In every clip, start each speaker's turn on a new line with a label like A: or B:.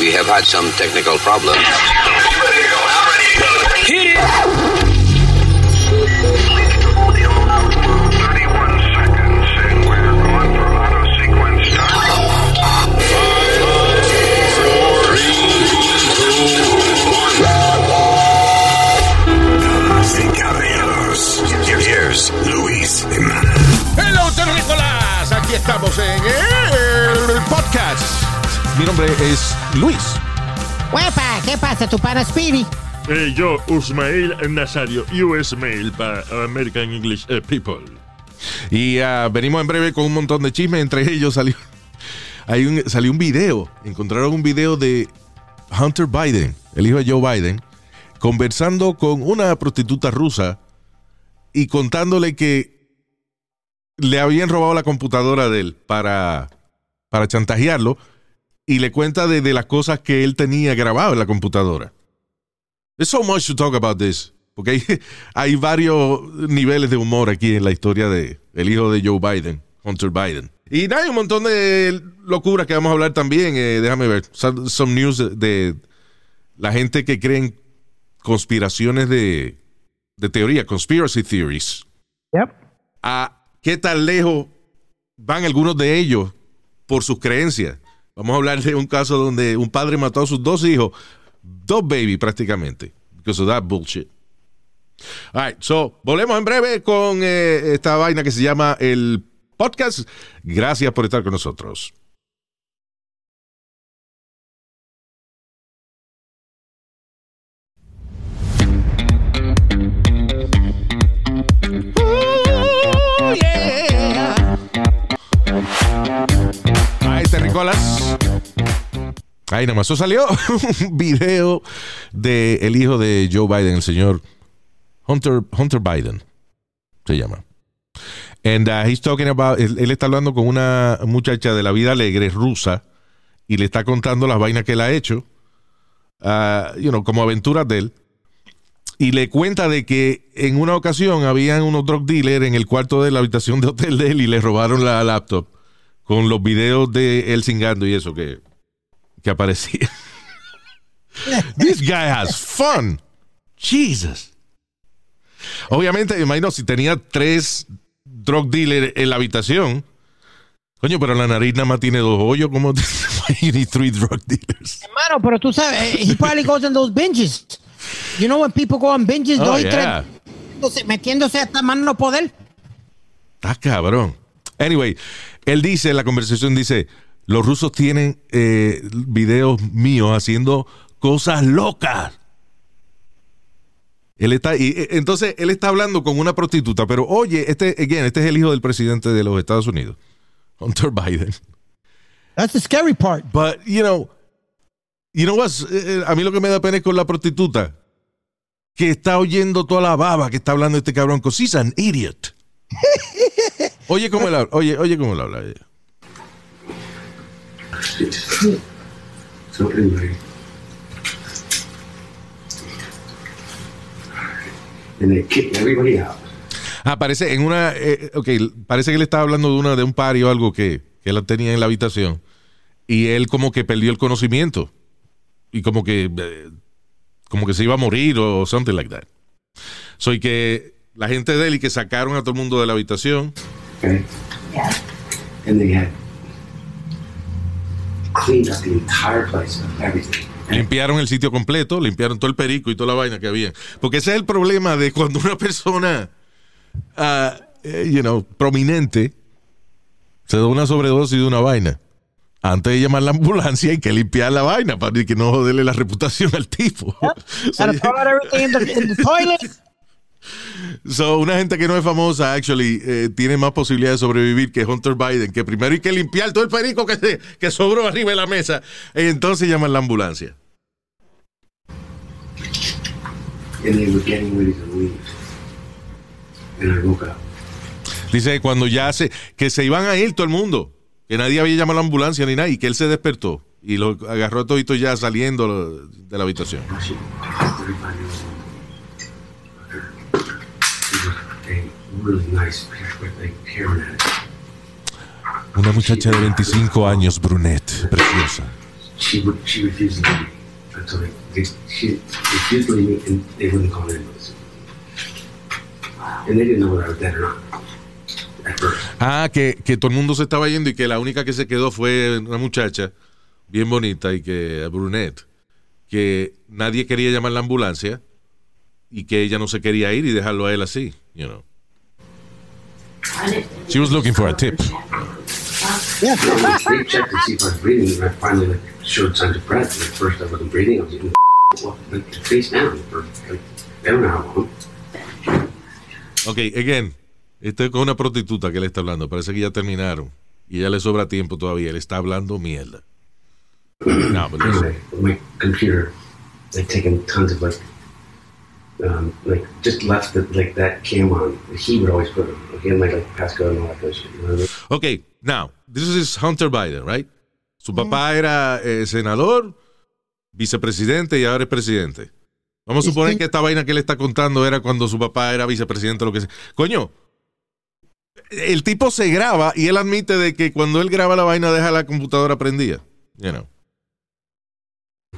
A: We have had some technical problems.
B: Hit it!
C: Damas y caballeros, here's Luis Jiménez.
D: Hello, terrícolas. Aquí estamos en el podcast. Mi nombre es Luis.
E: Huepa, ¿qué pasa, tu pana Speedy?
F: Eh, yo, Usmail Nazario, US Mail para American English eh, People.
D: Y ah, venimos en breve con un montón de chismes. Entre ellos salió, hay un, salió un video. Encontraron un video de Hunter Biden, el hijo de Joe Biden, conversando con una prostituta rusa y contándole que le habían robado la computadora de él para, para chantajearlo y le cuenta de, de las cosas que él tenía grabado en la computadora. There's so much to talk about this. Porque hay, hay varios niveles de humor aquí en la historia de el hijo de Joe Biden, Hunter Biden. Y hay un montón de locuras que vamos a hablar también. Eh, déjame ver. Some, some news de, de la gente que creen conspiraciones de, de teoría, conspiracy theories.
E: Yep.
D: A qué tan lejos van algunos de ellos por sus creencias. Vamos a hablar de un caso donde un padre mató a sus dos hijos, dos baby prácticamente, because of that bullshit. All right, so volvemos en breve con eh, esta vaina que se llama el podcast. Gracias por estar con nosotros. Terrícolas. Ahí nomás, eso salió un video del el hijo de Joe Biden, el señor Hunter, Hunter Biden, se llama. And uh, he's talking about, él, él está hablando con una muchacha de la vida alegre rusa y le está contando las vainas que él ha hecho, uh, you know, como aventuras de él. Y le cuenta de que en una ocasión habían unos drug dealers en el cuarto de la habitación de hotel de él y le robaron la laptop con los videos de él singando y eso que, que aparecía. This guy has fun. Jesus. Obviamente, me imagino, si tenía tres drug dealers en la habitación. Coño, pero la nariz nada más tiene dos hoyos. ¿Cómo you need three drug dealers?
E: Hermano, pero tú sabes, eh, he probably goes in those binges. You know when people go on binges,
D: Oh,
E: dos y
D: yeah.
E: tres, metiéndose- metiéndose hasta mano no poder.
D: Está cabrón. Anyway, él dice en la conversación, dice, los rusos tienen eh, videos míos haciendo cosas locas. Él está, y, eh, entonces, él está hablando con una prostituta, pero oye, este, again, este es el hijo del presidente de los Estados Unidos, Hunter Biden.
E: That's the scary part.
D: But, you know, you know what's, eh, eh, a mí lo que me da pena es con la prostituta, que está oyendo toda la baba que está hablando este cabrón, because he's an idiot. Oye cómo él habla, oye, oye cómo él habla. ella.
G: So anyway, and they kicked everybody out.
D: Ah, parece en una, eh, ok, parece que él estaba hablando de una de un party o algo que, que él tenía en la habitación y él como que perdió el conocimiento y como que eh, como que se iba a morir o something like that. Soy que la gente de él y que sacaron a todo el mundo de la habitación.
G: Okay. And they had cleaned up the entire place of everything.
D: Limpiaron el sitio completo, limpiaron todo el perico y toda la vaina que había. Porque ese es el problema de cuando una persona, eh, you know, prominente, se da una sobredosis de una vaina. Antes de llamar la ambulancia hay que limpiar la vaina para que no joderle la reputación al tipo. So,
E: Gotta throw out everything in the, in the toilet.
D: So, una gente que no es famosa, actually, eh, tiene más posibilidad de sobrevivir que Hunter Biden, que primero hay que limpiar todo el perico que, se- que sobró arriba de la mesa, y entonces llaman la ambulancia. Dice cuando ya se, que se iban a ir todo el mundo, que nadie había llamado a la ambulancia ni nada, y que él se despertó y lo agarró todito ya saliendo de la habitación.
G: She, 35 years old. She was a really nice, with a hairnet.
D: Una muchacha de 25 años, brunette, preciosa. Ah, que, que todo el mundo se estaba yendo y que la única que se quedó fue una muchacha bien bonita y que brunette, que nadie quería llamar la ambulancia y que ella no se quería ir y dejarlo a él así, you know. She was looking for a tip.
E: Yeah.
G: they, checked to see if I was breathing, and I finally like showed signs of breath. At first, I wasn't breathing. I was like face down for like I don't know how long.
D: Ok, again, con una prostituta que le está hablando. Parece que ya terminaron. Y ya le sobra tiempo todavía. Le está hablando mierda. No, but listen.
G: Anyway, with my computer, taken tons of like, um, like just left the, like that cam on. He would always put them. Like, he had my like passcode and all that kind of shit. You know what I mean?
D: Ok, now, this is Hunter Biden, right? Su papá era eh, senador, vicepresidente y ahora es presidente. Vamos a suponer que esta vaina que él está contando era cuando su papá era vicepresidente o lo que sea. Coño, el tipo se graba y él admite de que cuando él graba la vaina deja la computadora prendida. You know.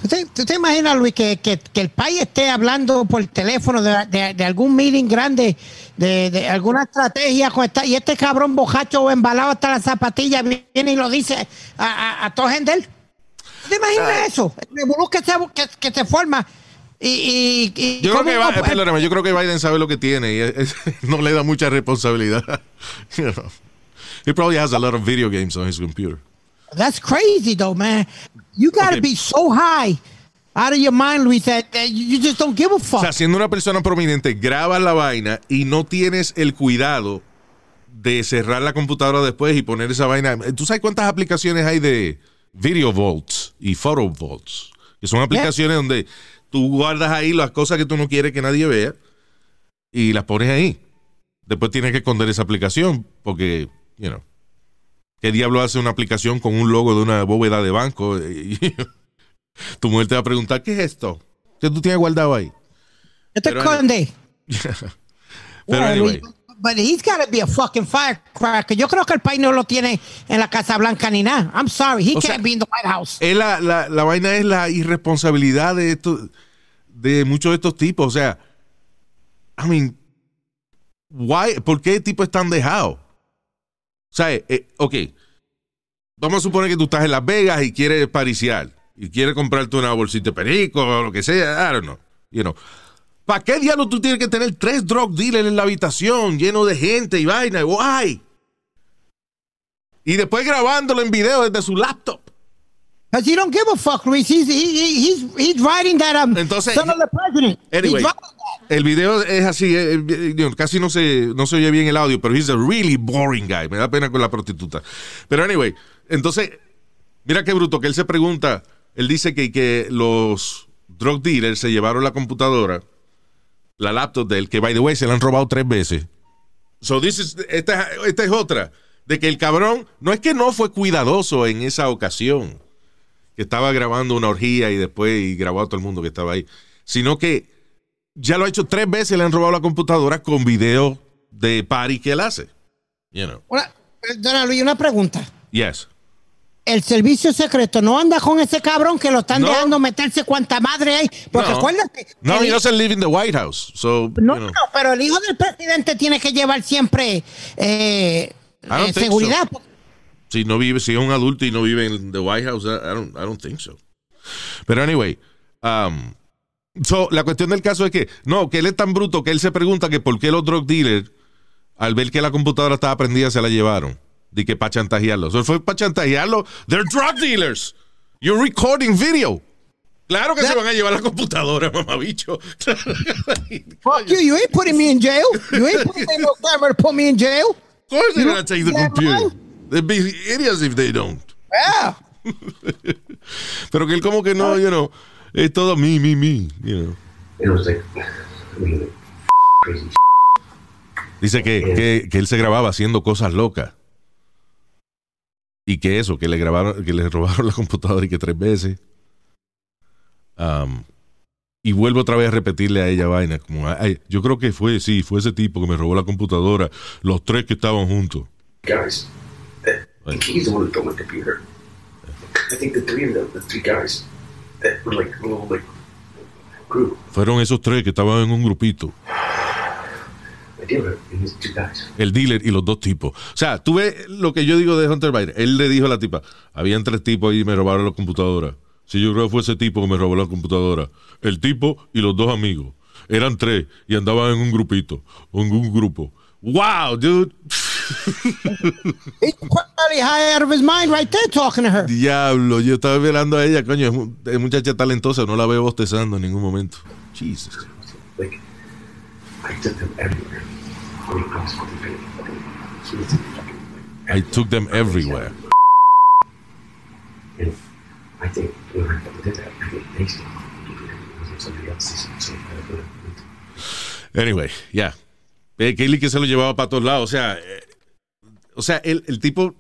E: ¿Tú te, tú te imaginas, Luis, que, que, que el país esté hablando por teléfono de, de- de algún meeting grande, de, de alguna estrategia con esta, y este cabrón bojacho o embalado hasta la zapatilla viene y lo dice a, a, a gente? ¿Tú te imaginas eso? El que se, que, que se forma. Y, y, y
D: Yo creo, que, perdóname, yo creo que Biden sabe lo que tiene y es- es- no le da mucha responsabilidad. You know. He probably has a lot of video games on his computer.
E: That's crazy, though, man. You got to
D: Okay.
E: be so high out of your mind, Luis, that, that you just don't give a fuck.
D: O sea, siendo una persona prominente, grabas la vaina y no tienes el cuidado de cerrar la computadora después y poner esa vaina. ¿Tú sabes cuántas aplicaciones hay de Video Vaults y Photo Vaults? Que son aplicaciones donde tú guardas ahí las cosas que tú no quieres que nadie vea y las pones ahí. Después tienes que esconder esa aplicación porque, you know, ¿qué diablo hace una aplicación con un logo de una bóveda de banco? Tu mujer te va a preguntar, ¿qué es esto? ¿Qué tú tienes guardado ahí?
E: Yo te
D: pero-
E: esconde.
D: Pero anyway.
E: But he's got to be a fucking firecracker. Yo creo que el país no lo tiene en la Casa Blanca ni nada. I'm sorry. He
D: O
E: can't
D: sea,
E: be in the White House.
D: es la, la, la vaina es la irresponsabilidad de esto, de muchos de estos tipos. O sea, I mean, why, ¿por qué el tipo es sea, eh, eh, ok, vamos a suponer que tú estás en Las Vegas y quieres pariciar y quieres comprarte una bolsita de perico o lo que sea, I don't know, you know. ¿Para qué diablo tú tienes que tener tres drug dealers en la habitación lleno de gente y vaina? Why? Y después grabándolo en video desde su laptop.
E: Because he don't give a fuck, Luis. He's, he, he- he's, he's riding that um,
D: Entonces-
E: son of the president.
D: Anyway, el video es así, eh, eh, casi no se, no se oye bien el audio, pero he's a really boring guy. Me da pena con la prostituta. Pero anyway, entonces, mira qué bruto, que él se pregunta, él dice que, que los drug dealers se llevaron la computadora, la laptop de él, que by the way se la han robado tres veces. So this is- esta, esta es otra, de que el cabrón, no es que no fue cuidadoso en esa ocasión, que estaba grabando una orgía y después y grabó a todo el mundo que estaba ahí, sino que ya lo ha hecho tres veces, le han robado la computadora con video de party que él hace. You know.
E: Una, perdona, Luis, una pregunta.
D: Yes.
E: El servicio secreto no anda con ese cabrón que lo están
D: No.
E: dejando meterse cuanta madre hay. Porque
D: No.
E: acuérdate.
D: No, he doesn't live in the White House. So,
E: no,
D: you know.
E: no, pero el hijo del presidente tiene que llevar siempre eh, eh, seguridad.
D: Si no vive, si es un adulto y no vive en the White House, I don't, I don't think so. Pero anyway, um, so, la cuestión del caso es que, no, que él es tan bruto que él se pregunta que por qué los drug dealers, al ver que la computadora estaba prendida, se la llevaron. De que para chantajearlo. Eso fue para chantajearlo. They're drug dealers. You're recording video. Claro que se van a llevar la computadora, mamabicho.
E: Fuck you, you ain't putting me in jail. You ain't putting me in no camera to put me in jail.
D: Of course they're
E: You
D: gonna take the computer. They'd be idiots if they don't.
E: Yeah.
D: Pero que él como que no, you know, es todo me, me, me, you know.
G: And it was like, I mean, like, crazy.
D: Dice que, que, que él se grababa haciendo cosas locas. Y que eso, que le grabaron, que le robaron la computadora y que tres veces. Um, y vuelve otra vez a repetirle a ella vaina, como, "Ay, yo creo que fue, sí, fue ese tipo que me robó la computadora, los tres que estaban juntos.
G: Guys, uh, he's the one who stole my computer. I think the three of them, the three guys, that were like a little like group.
D: Fueron esos tres que estaban en un grupito. El dealer y los dos tipos. O sea, tú ves lo que yo digo de Hunter Biden. Él le dijo a la tipa, habían tres tipos ahí y me robaron la computadora. Si yo creo que fue ese tipo que me robó la computadora. El tipo y los dos amigos. Eran tres y andaban en un grupito. En un grupo. Wow, dude.
E: He's probably high out of his mind right there talking to her.
D: Diablo, yo estaba mirando a ella, coño, es, mu- es muchacha talentosa, no la veo bostezando en ningún momento. Jesus.
G: Like, I took them everywhere. I
D: took them everywhere.
G: And I think when I fucking did that, I think they still it wasn't somebody else. So, so,
D: Anyway, ya. Eh, Kaylee que se lo llevaba para todos lados. O sea, eh, o sea el, el tipo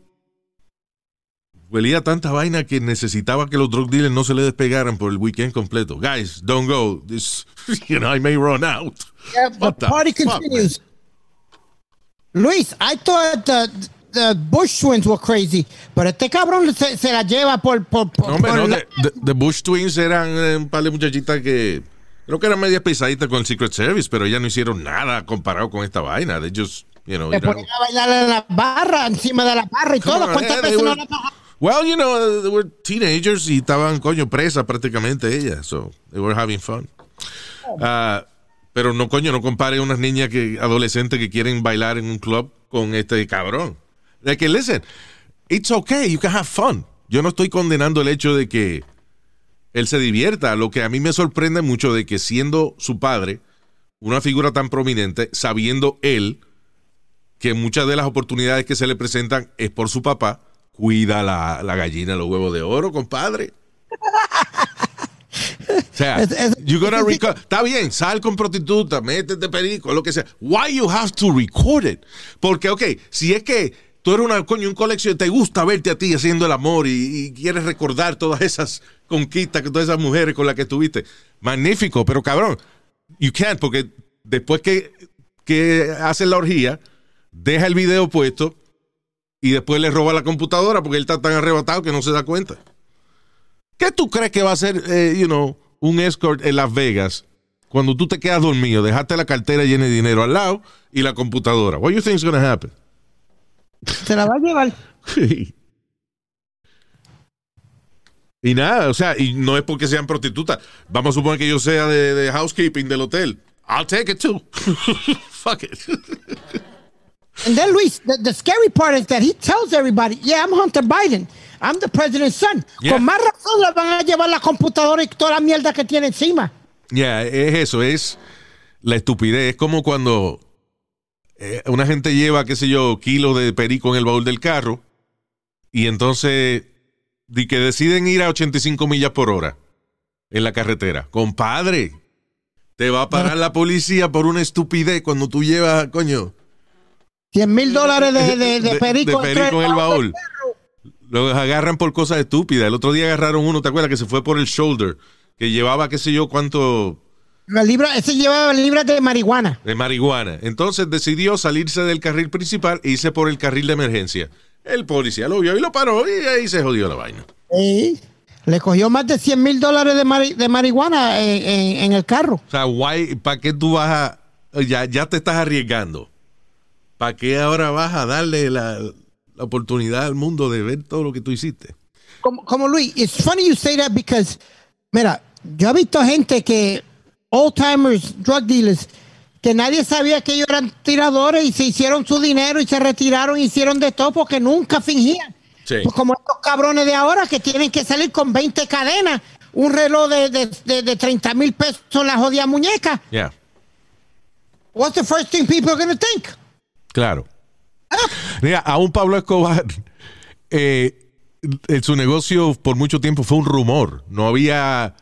D: huelía tanta vaina que necesitaba que los drug dealers no se le despegaran por el weekend completo. Guys, don't go. This, you know, I may run out.
E: Yeah, the party
D: fuck,
E: continues. Luis, I thought the, the Bush twins were crazy, pero este cabrón se, se la lleva por... por, por
D: No, hombre, no,
E: la-
D: the, Bush Twins eran eh, un par de muchachitas que creo que eran media pesaditas con el Secret Service, pero ellas no hicieron nada comparado con esta vaina. They just, you know, you know.
E: bailar en la barra, encima de la barra y
D: Come
E: todo.
D: on,
E: ¿Cuántas
D: eh,
E: veces no la
D: Well, you know, they were teenagers y estaban, coño, presas prácticamente ellas. So, they were having fun. Ah, pero no, coño, no compare unas niñas que, adolescentes que quieren bailar en un club con este cabrón. De que, listen, it's okay, you can have fun. Yo no estoy condenando el hecho de que él se divierta. Lo que a mí me sorprende mucho de que siendo su padre, una figura tan prominente, sabiendo él que muchas de las oportunidades que se le presentan es por su papá, cuida la, la gallina, los huevos de oro, compadre. O sea,
E: Es- es-
D: you're gonna record- está bien, sal con prostituta, métete perico, lo que sea. Why you have to record it? Porque, ok, si es que tú eres una coño, un colección, te gusta verte a ti haciendo el amor y, y quieres recordar todas esas conquistas todas esas mujeres con las que estuviste, magnífico, pero cabrón, you can't, porque después que, que hace la orgía, deja el video puesto y después le roba la computadora porque él está tan arrebatado que no se da cuenta. ¿Qué tú crees que va a ser, eh, you know, un escort en Las Vegas cuando tú te quedas dormido, dejaste la cartera llena de dinero al lado y la computadora? What do you think is going to happen?
E: Se la va a llevar.
D: y nada, o sea, y no es porque sean prostitutas. Vamos a suponer que yo sea de, de housekeeping del hotel. I'll take it too. Fuck it.
E: And then Luis, the, the scary part is that he tells everybody, yeah, I'm Hunter Biden. I'm the president's son.
D: Yeah.
E: Con más razón le van a llevar la computadora y toda la mierda que tiene encima.
D: Ya, es eso, es la estupidez. Es como cuando eh, una gente lleva, qué sé yo, kilos de perico en el baúl del carro y entonces que deciden ir a 85 millas por hora en la carretera. Compadre, te va a parar la policía por una estupidez cuando tú llevas, coño,
E: 100 mil dólares de, de, de perico,
D: de perico en el baúl. Los agarran por cosas estúpidas. El otro día agarraron uno, ¿te acuerdas? Que se fue por el shoulder, que llevaba, qué sé yo, cuánto
E: La libra, ese llevaba libras de marihuana.
D: de marihuana. Entonces decidió salirse del carril principal e irse por el carril de emergencia. El policía lo vio y lo paró y ahí se jodió la vaina.
E: Sí. Le cogió más de 100 mil dólares de, mari- de marihuana en, en- en el carro.
D: O sea, guay, ¿para qué tú vas a... Ya, ya te estás arriesgando. ¿Para qué ahora vas a darle la, la oportunidad al mundo de ver todo lo que tú hiciste?
E: Como, como Luis, it's funny you say that because, mira, yo he visto gente que, old timers, drug dealers, que nadie sabía que ellos eran tiradores y se hicieron su dinero y se retiraron, hicieron de todo porque nunca fingían.
D: Sí.
E: Pues como estos cabrones de ahora que tienen que salir con 20 cadenas, un reloj de, de, de, de 30 mil pesos en la jodida muñeca.
D: Ya,
E: What's the first thing people are going to think?
D: Claro. Mira, aún Pablo Escobar, eh, en su negocio por mucho tiempo fue un rumor. No había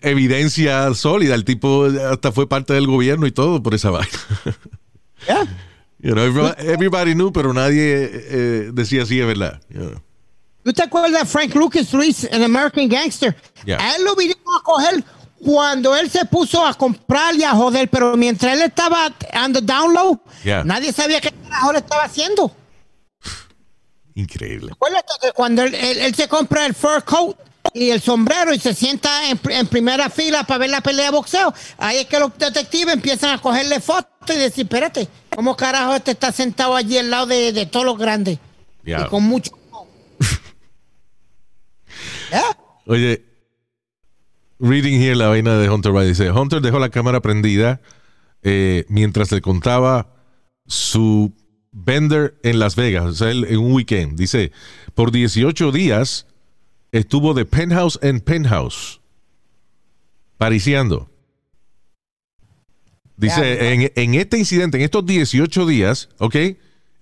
D: evidencia sólida. El tipo hasta fue parte del gobierno y todo por esa vaina.
E: Yeah.
D: You know, everybody, knew, pero nadie eh, decía sí, es verdad. you know.
E: ¿Tú te acuerdas de Frank Lucas, Luis, en American Gangster?
D: Yeah.
E: A él lo vinieron a coger cuando él se puso a comprar y a joder, pero mientras él estaba on the down low,
D: Yeah.
E: nadie sabía qué carajo le estaba haciendo.
D: Increíble.
E: Acuérdate que cuando él, él- él se compra el fur coat y el sombrero y se sienta en, pr- en primera fila para ver la pelea de boxeo, ahí es que los detectives empiezan a cogerle fotos y decir, espérate, ¿cómo carajo este está sentado allí al lado de, de todos los grandes? Y con mucho... ¿Ya?
D: Oye, reading here la vaina de Hunter Biden dice, Hunter dejó la cámara prendida eh, mientras le contaba su vender en Las Vegas, o sea, él en un weekend. Dice, por 18 días estuvo de penthouse en penthouse, pariciando. Dice, en, en este incidente, en estos 18 días, ¿ok?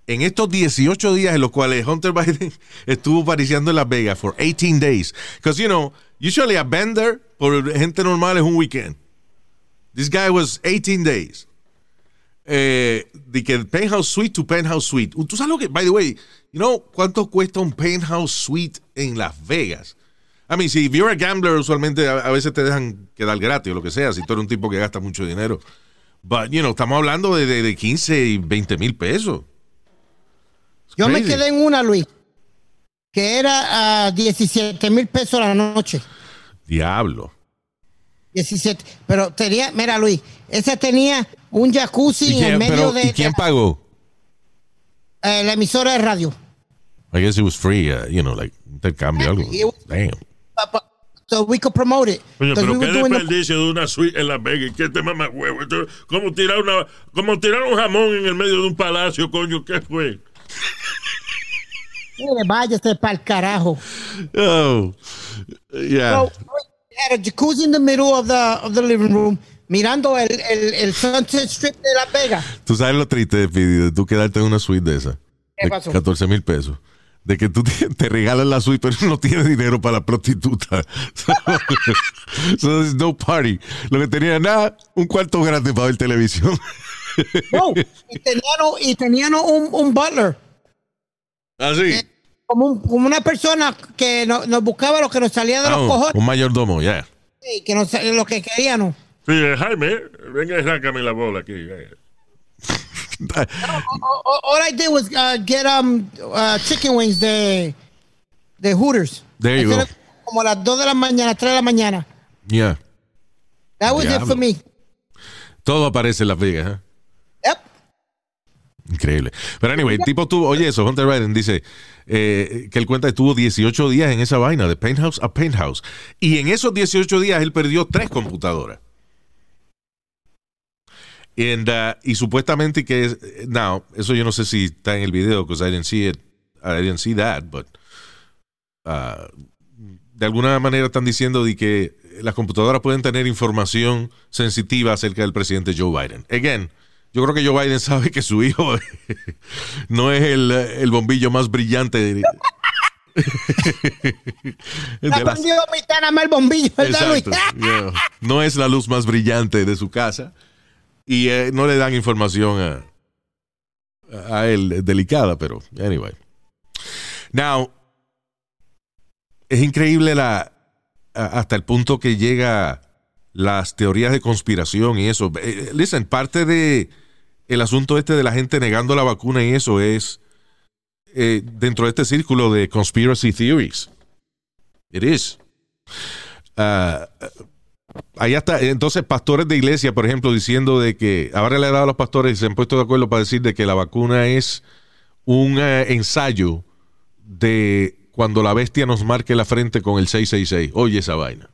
D: En estos 18 días en los cuales Hunter Biden estuvo pariciando en Las Vegas for 18 days. Because, you know, usually a bender por gente normal es un weekend. This guy was 18 days. Eh, de que penthouse suite to penthouse suite. Tú sabes lo que, by the way, you know, ¿cuánto cuesta un penthouse suite en Las Vegas? I mean, si you're a gambler, usualmente a, a veces te dejan quedar gratis o lo que sea, si tú eres un tipo que gasta mucho dinero. But, you know, estamos hablando de, de, de 15 y 20 mil pesos.
E: Yo me quedé en una, Luis, que era a 17 mil pesos la noche.
D: Diablo.
E: 17. Pero tenía, mira, Luis, esa tenía un jacuzzi
D: ¿Y
E: en el
D: quién,
E: medio
D: pero,
E: de,
D: ¿y quién pagó?
E: eh, la emisora de radio.
D: I guess it was free, uh, you know, like intercambio, algo.
E: Was-
D: Damn.
E: So we could promote it.
F: Coño,
E: 'Cause
F: pero
E: we
F: qué
E: the-
F: desperdicio de una suite en Las Vegas. ¿Qué te mama huevo? Como tirar, una, como tirar un jamón en el medio de un palacio, coño. ¿Qué fue?
E: Mire, váyase para el carajo.
D: Oh, yeah.
E: So, we had a jacuzzi in the middle of the, of the living room, mirando el, el, el Sunset Strip de Las Vegas.
D: Tú sabes lo triste de de tú quedarte en una suite de esa.
E: ¿Qué
D: De
E: pasó?
D: 14 mil pesos. De que tú te, te regalan la suite, pero no tienes dinero para la prostituta. so there's no party. Lo que tenía nada, un cuarto grande para ver televisión.
E: No, y tenían, y tenían un, un butler,
D: Así.
E: Como, un- como una persona que no- nos buscaba lo que nos salía de los
D: un,
E: cojones,
D: un mayordomo, ya.
E: y que nos, lo que queríamos.
F: Sí, eh, Jaime, venga y sácame la bola aquí. venga.
E: All, all- all I did was uh, get um, uh, chicken wings de, de Hooters.
D: There you go.
E: Como a las 2 de la mañana, 3 de la mañana.
D: Yeah.
E: That was it
D: Diablo.
E: for me.
D: Todo aparece en Las Vegas, ¿eh?
E: Yep.
D: Increíble. Pero anyway, el tipo tuvo, oye eso, Hunter Biden dice eh, que él cuenta que estuvo 18 días en esa vaina, de penthouse a penthouse. Y en esos 18 días él perdió tres computadoras. Uh, y supuestamente que es, eso yo no sé si está en el video, because I didn't see it, I didn't see that, but uh, de alguna manera están diciendo de que las computadoras pueden tener información sensitiva acerca del presidente Joe Biden. Again, yo creo que Joe Biden sabe que su hijo no es el, el bombillo más brillante de, de
E: Me
D: las-
E: aprendió a mitad nada más el bombillo.
D: Exacto. Yeah. No es la luz más brillante de su casa y eh, no le dan información a, a él delicada, pero anyway. Now, es increíble la hasta el punto que llega las teorías de conspiración y eso. Eh, Listen, parte de el asunto este de la gente negando la vacuna y eso es eh, dentro de este círculo de conspiracy theories. It is. Ah, Ahí está, entonces pastores de iglesia, por ejemplo, diciendo de que ahora le ha dado a los pastores y se han puesto de acuerdo para decir de que la vacuna es un eh, ensayo de cuando la bestia nos marque la frente con el 666. Oye esa vaina.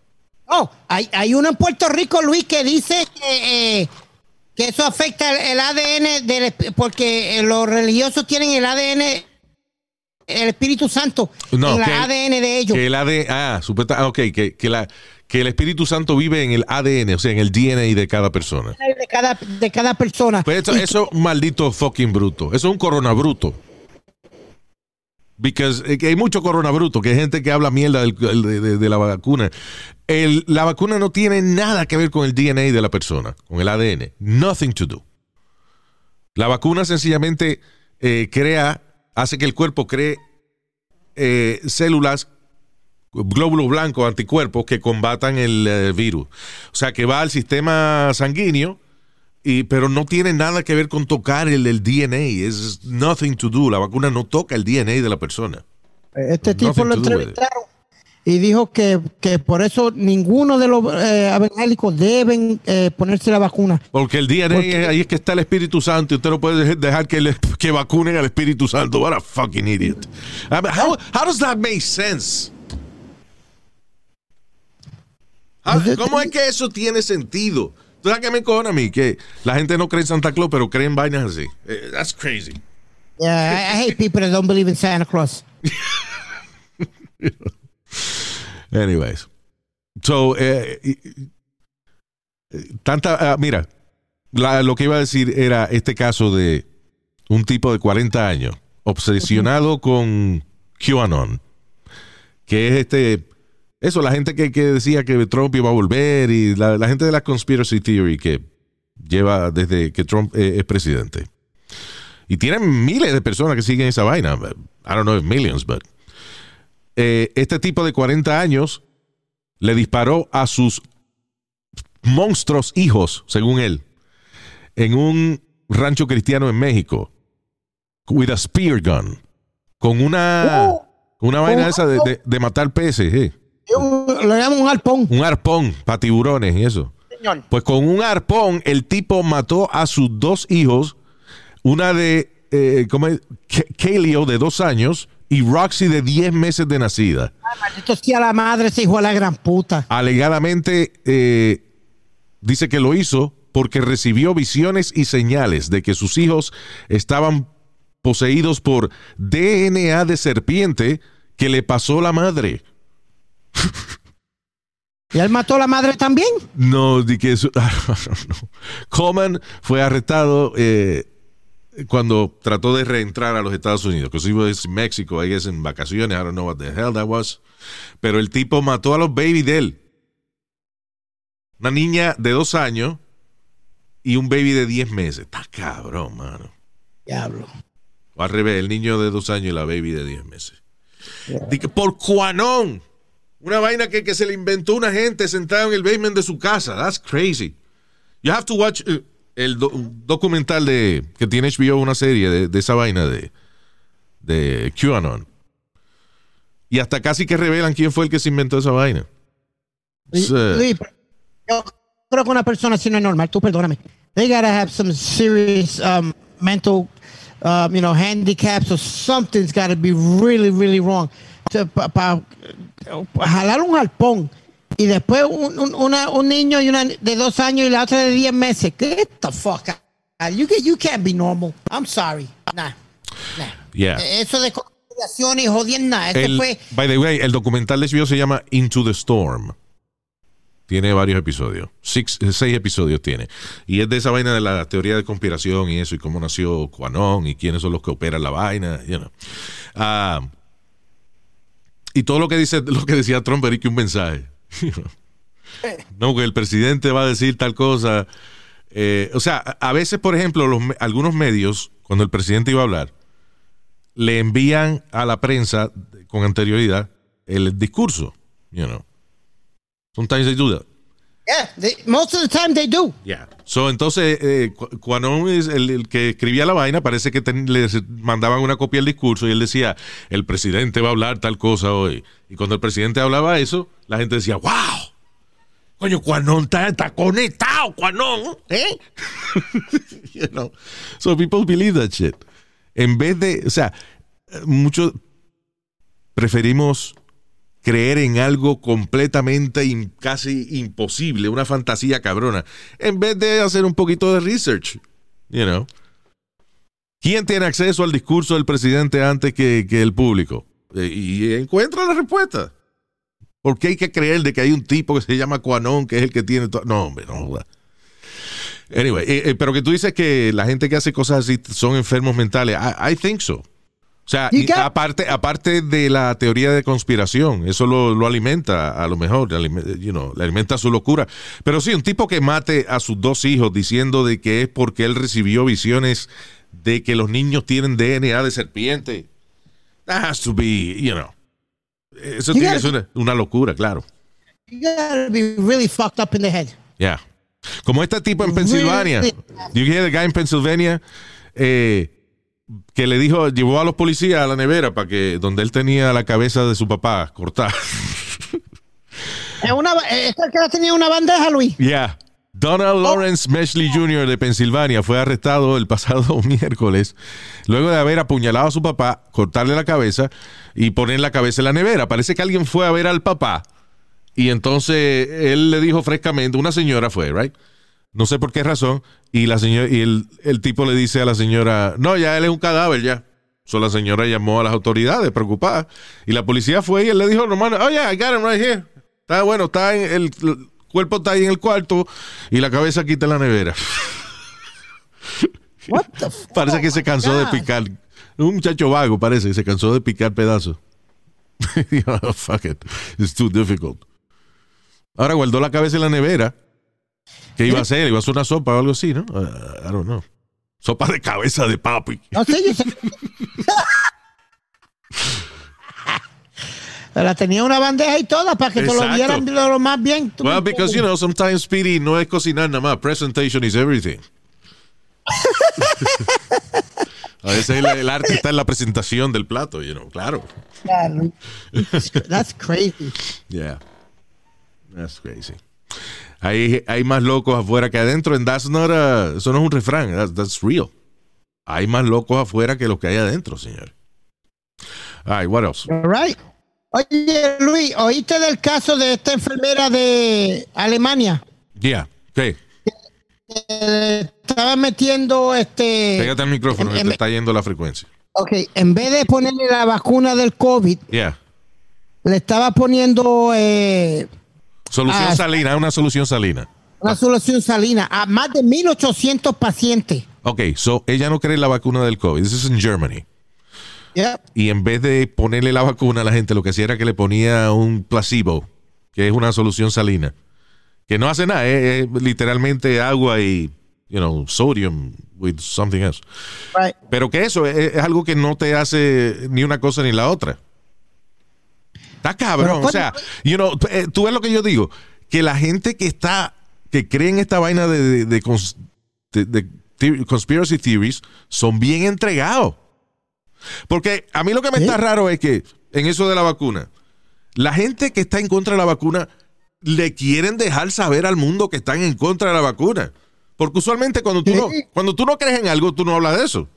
E: Oh, hay, hay uno en Puerto Rico, Luis, que dice que, eh, que eso afecta el, el ADN del, porque eh, los religiosos tienen el ADN, el Espíritu Santo,
D: No,
E: en el
D: que
E: ADN de ellos.
D: Que el ADN, ah, ah, ok, que, que, la, que el Espíritu Santo vive en el ADN, o sea, en el DNA de cada persona.
E: de cada, de cada persona.
D: Pues eso,
E: Y
D: eso es un maldito fucking bruto. Eso es un coronabruto. Because eh, hay mucho coronabruto, que hay gente que habla mierda de, la vacuna. La vacuna no tiene nada que ver con el DNA de la persona, con el ADN. Nothing to do. La vacuna sencillamente eh, crea, hace que el cuerpo cree eh, células, glóbulos blancos, anticuerpos que combatan el virus. O sea, que va al sistema sanguíneo y, pero no tiene nada que ver con tocar el, el DNA. Es nothing to do. La vacuna no toca el DNA de la persona.
E: Este
D: Nothing
E: tipo lo entrevistaron y dijo que, que por eso ninguno de los eh, evangélicos deben eh, ponerse la vacuna.
D: Porque el DNA,
E: Porque-
D: ahí es que está el Espíritu Santo y usted no puede dejar que, le- que vacunen al Espíritu Santo. What a fucking idiot. I mean, how, how does that make sense? How-
E: Pues,
D: ¿Cómo es que eso tiene sentido? ¿Tú sabes qué me encojona a mí? Que la gente no cree en Santa Claus, pero cree en vainas así. Eh, That's crazy.
E: Yeah, I, I hate people that don't believe in Santa Claus.
D: Anyways. So, eh, tanta, ah, mira, la- lo que iba a decir era este caso de un tipo de 40 años obsesionado con QAnon, que es este, eso, la gente que, que decía que Trump iba a volver y la, la gente de la conspiracy theory que lleva desde que Trump eh, es presidente. Y tienen miles de personas que siguen esa vaina. I don't know if millions, but eh, este tipo de 40 años le disparó a sus monstruos hijos, según él, en un rancho cristiano en México, with a spear gun, con una, una vaina esa de, de- de matar peces, eh.
E: Lo llaman un arpón,
D: un arpón para tiburones y eso.
E: señor.
D: Pues con un arpón, el tipo mató a sus dos hijos, una de, eh, ¿cómo es? Kaleo, de dos años, y Roxy, de 10 meses de nacida.
E: Maldito sea la madre, ese hijo de la gran puta.
D: alegadamente eh, dice que lo hizo porque recibió visiones y señales de que sus hijos estaban poseídos por DNA de serpiente que le pasó la madre.
E: ¿Y él mató a la madre también?
D: No, di que eso. I don't know. Coleman fue arrestado eh, cuando trató de reentrar a los Estados Unidos. Que iba a México, ahí es en vacaciones. I don't know what the hell that was. Pero el tipo mató a los baby de él. Una niña de dos años y un baby de diez meses. Está cabrón, mano.
E: Diablo.
D: O al revés, el niño de dos años y la baby de diez meses. Di que por cuanón. Una vaina que, que se le inventó una gente sentado en el basement de su casa. That's crazy. You have to watch eh, el do- documental de que tiene HBO, una serie de, de esa vaina de, de QAnon. Y hasta casi que revelan quién fue el que se inventó esa vaina.
E: Luis, yo creo que una persona así no es normal. Tú perdóname. They gotta have some serious um, mental, um, you know, handicaps or something's gotta be really, really wrong. Para jalar un arpón y después un, un- una- un niño y una de dos años y la otra de diez meses. Get the fuck out. You, you can't be normal. I'm sorry. Nah. nah.
D: Yeah.
E: Eso de conspiraciones y jodiendo
D: El-
E: fue.
D: by the way, el documental de HBO se llama Into the Storm. Tiene varios episodios. Six- seis episodios tiene. Y es de esa vaina de la teoría de conspiración y eso, y cómo nació Quanon y quiénes son los que operan la vaina. you know. Ah, y todo lo que dice, lo que decía Trump era que un mensaje. no, que el presidente va a decir tal cosa. Eh, o sea, a veces, por ejemplo, los algunos medios, cuando el presidente iba a hablar, le envían a la prensa con anterioridad el discurso. You know. Sometimes they do that.
E: Yeah, they- most of the time they do.
D: Yeah. So, entonces, eh, es el, el que escribía la vaina, parece que ten- le mandaban una copia del discurso y él decía, el presidente va a hablar tal cosa hoy. Y cuando el presidente hablaba eso, la gente decía, wow. Coño, Cuanón está, está conectado, Cuanón. ¿Eh? you know. So people believe that shit. En vez de, o sea, muchos preferimos creer en algo completamente casi imposible, una fantasía cabrona, en vez de hacer un poquito de research, you know. ¿Quién tiene acceso al discurso del presidente antes que, el público? Eh, y encuentra la respuesta. ¿Por qué hay que creer de que hay un tipo que se llama Quanon, que es el que tiene todo? No, hombre, no joda. Anyway, eh, eh, pero que tú dices que la gente que hace cosas así son enfermos mentales. I think so. O sea, y aparte, aparte de la teoría de conspiración, eso lo, lo alimenta a lo mejor, you know, le alimenta su locura. Pero sí, un tipo que mate a sus dos hijos diciendo de que es porque él recibió visiones de que los niños tienen DNA de serpiente. That has to be, you know. Eso
E: You
D: tiene que una, una locura, claro.
E: You gotta be really fucked up in the head.
D: Yeah. Como este tipo en Pensilvania.
E: Really?
D: You hear the guy en Pennsylvania eh, que le dijo, llevó a los policías a la nevera para que donde él tenía la cabeza de su papá cortada.
E: Es una, esta que tenía una bandeja, Luis.
D: Yeah. Donald Lawrence Meshley Jr. de Pensilvania fue arrestado el pasado miércoles luego de haber apuñalado a su papá, cortarle la cabeza y poner la cabeza en la nevera. Parece que alguien fue a ver al papá y entonces él le dijo frescamente, una señora fue, right? No sé por qué razón. Y la señora, y el, el tipo le dice a la señora, no, ya él es un cadáver ya. So la señora llamó a las autoridades preocupada. Y la policía fue y él le dijo, hermano, oh yeah, I got him right here. Está bueno, está en el, el cuerpo está ahí en el cuarto y la cabeza aquí está en la nevera.
E: What the fuck?
D: Parece que se cansó de picar. Un muchacho vago, parece, que se cansó de picar pedazos. Dijo, "Oh, fuck it. It's too difficult. Ahora guardó la cabeza en la nevera. ¿Qué iba a hacer? ¿Iba a hacer una sopa o algo así, no? Uh, I don't know. Sopa de cabeza de papi.
E: No sé, yo sé. La tenía una bandeja y toda para que te lo
D: Exacto.
E: de lo más bien.
D: Well, because, you know, sometimes, Speedy, no es cocinar nada más. Presentation is everything. a veces el, el arte está en la presentación del plato, you know, claro.
E: Luis. That's crazy.
D: Yeah. That's crazy. Hay, hay más locos afuera que adentro. And that's not a- eso no es un refrán. That's, that's real. Hay más locos afuera que los que hay adentro, señor. All right, what else?
E: All right. Oye, Luis, ¿oíste del caso de esta enfermera de Alemania?
D: Yeah. Okay.
E: Eh, estaba metiendo este.
D: Pégate al micrófono, que te está yendo la frecuencia.
E: Ok, en vez de ponerle la vacuna del COVID,
D: Yeah.
E: le estaba poniendo eh,
D: Solución
E: Ah.
D: salina, una solución salina.
E: una solución salina a más de 1.800 pacientes.
D: Ok, so ella no cree en la vacuna del COVID. This is in Germany.
E: Yep.
D: Y en vez de ponerle la vacuna a la gente, lo que hacía era que le ponía un placebo, que es una solución salina. Que no hace nada, es, es literalmente agua y, you know, sodium with something else.
E: Right.
D: Pero que eso es, es algo que no te hace ni una cosa ni la otra. Está cabrón.
E: Pero,
D: o sea, you know, eh, tú ves lo que yo digo, que la gente que está, que cree en esta vaina de, de, de cons- de- de the- conspiracy theories, son bien entregados. Porque a mí lo que me está raro es que en eso de la vacuna, la gente que está en contra de la vacuna le quieren dejar saber al mundo que están en contra de la vacuna. Porque usualmente cuando tú, no, cuando tú no crees en algo, tú no hablas de eso.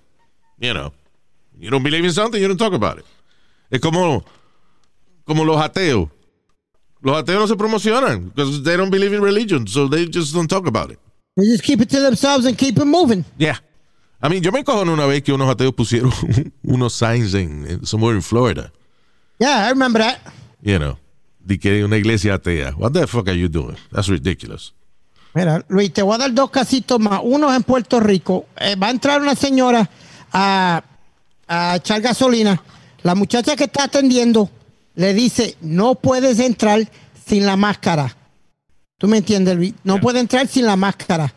D: You know, you don't believe in something, you don't talk about it. Es como, como los ateos. Los ateos no se promocionan because they don't believe in religion, so they just don't talk about it.
E: They just keep it to themselves and keep it moving.
D: Yeah. I mean, yo me cojo una vez que unos ateos pusieron unos signs en, en somewhere in Florida.
E: Yeah, I remember that.
D: You know, de que una iglesia atea. What the fuck are you doing? That's ridiculous.
E: Mira, Luis, te voy a dar dos casitos más. Uno es en Puerto Rico. Eh, va a entrar una señora a, a echar gasolina. La muchacha que está atendiendo le dice, no puedes entrar sin la máscara. ¿Tú me entiendes, Luis? No puede entrar sin la máscara.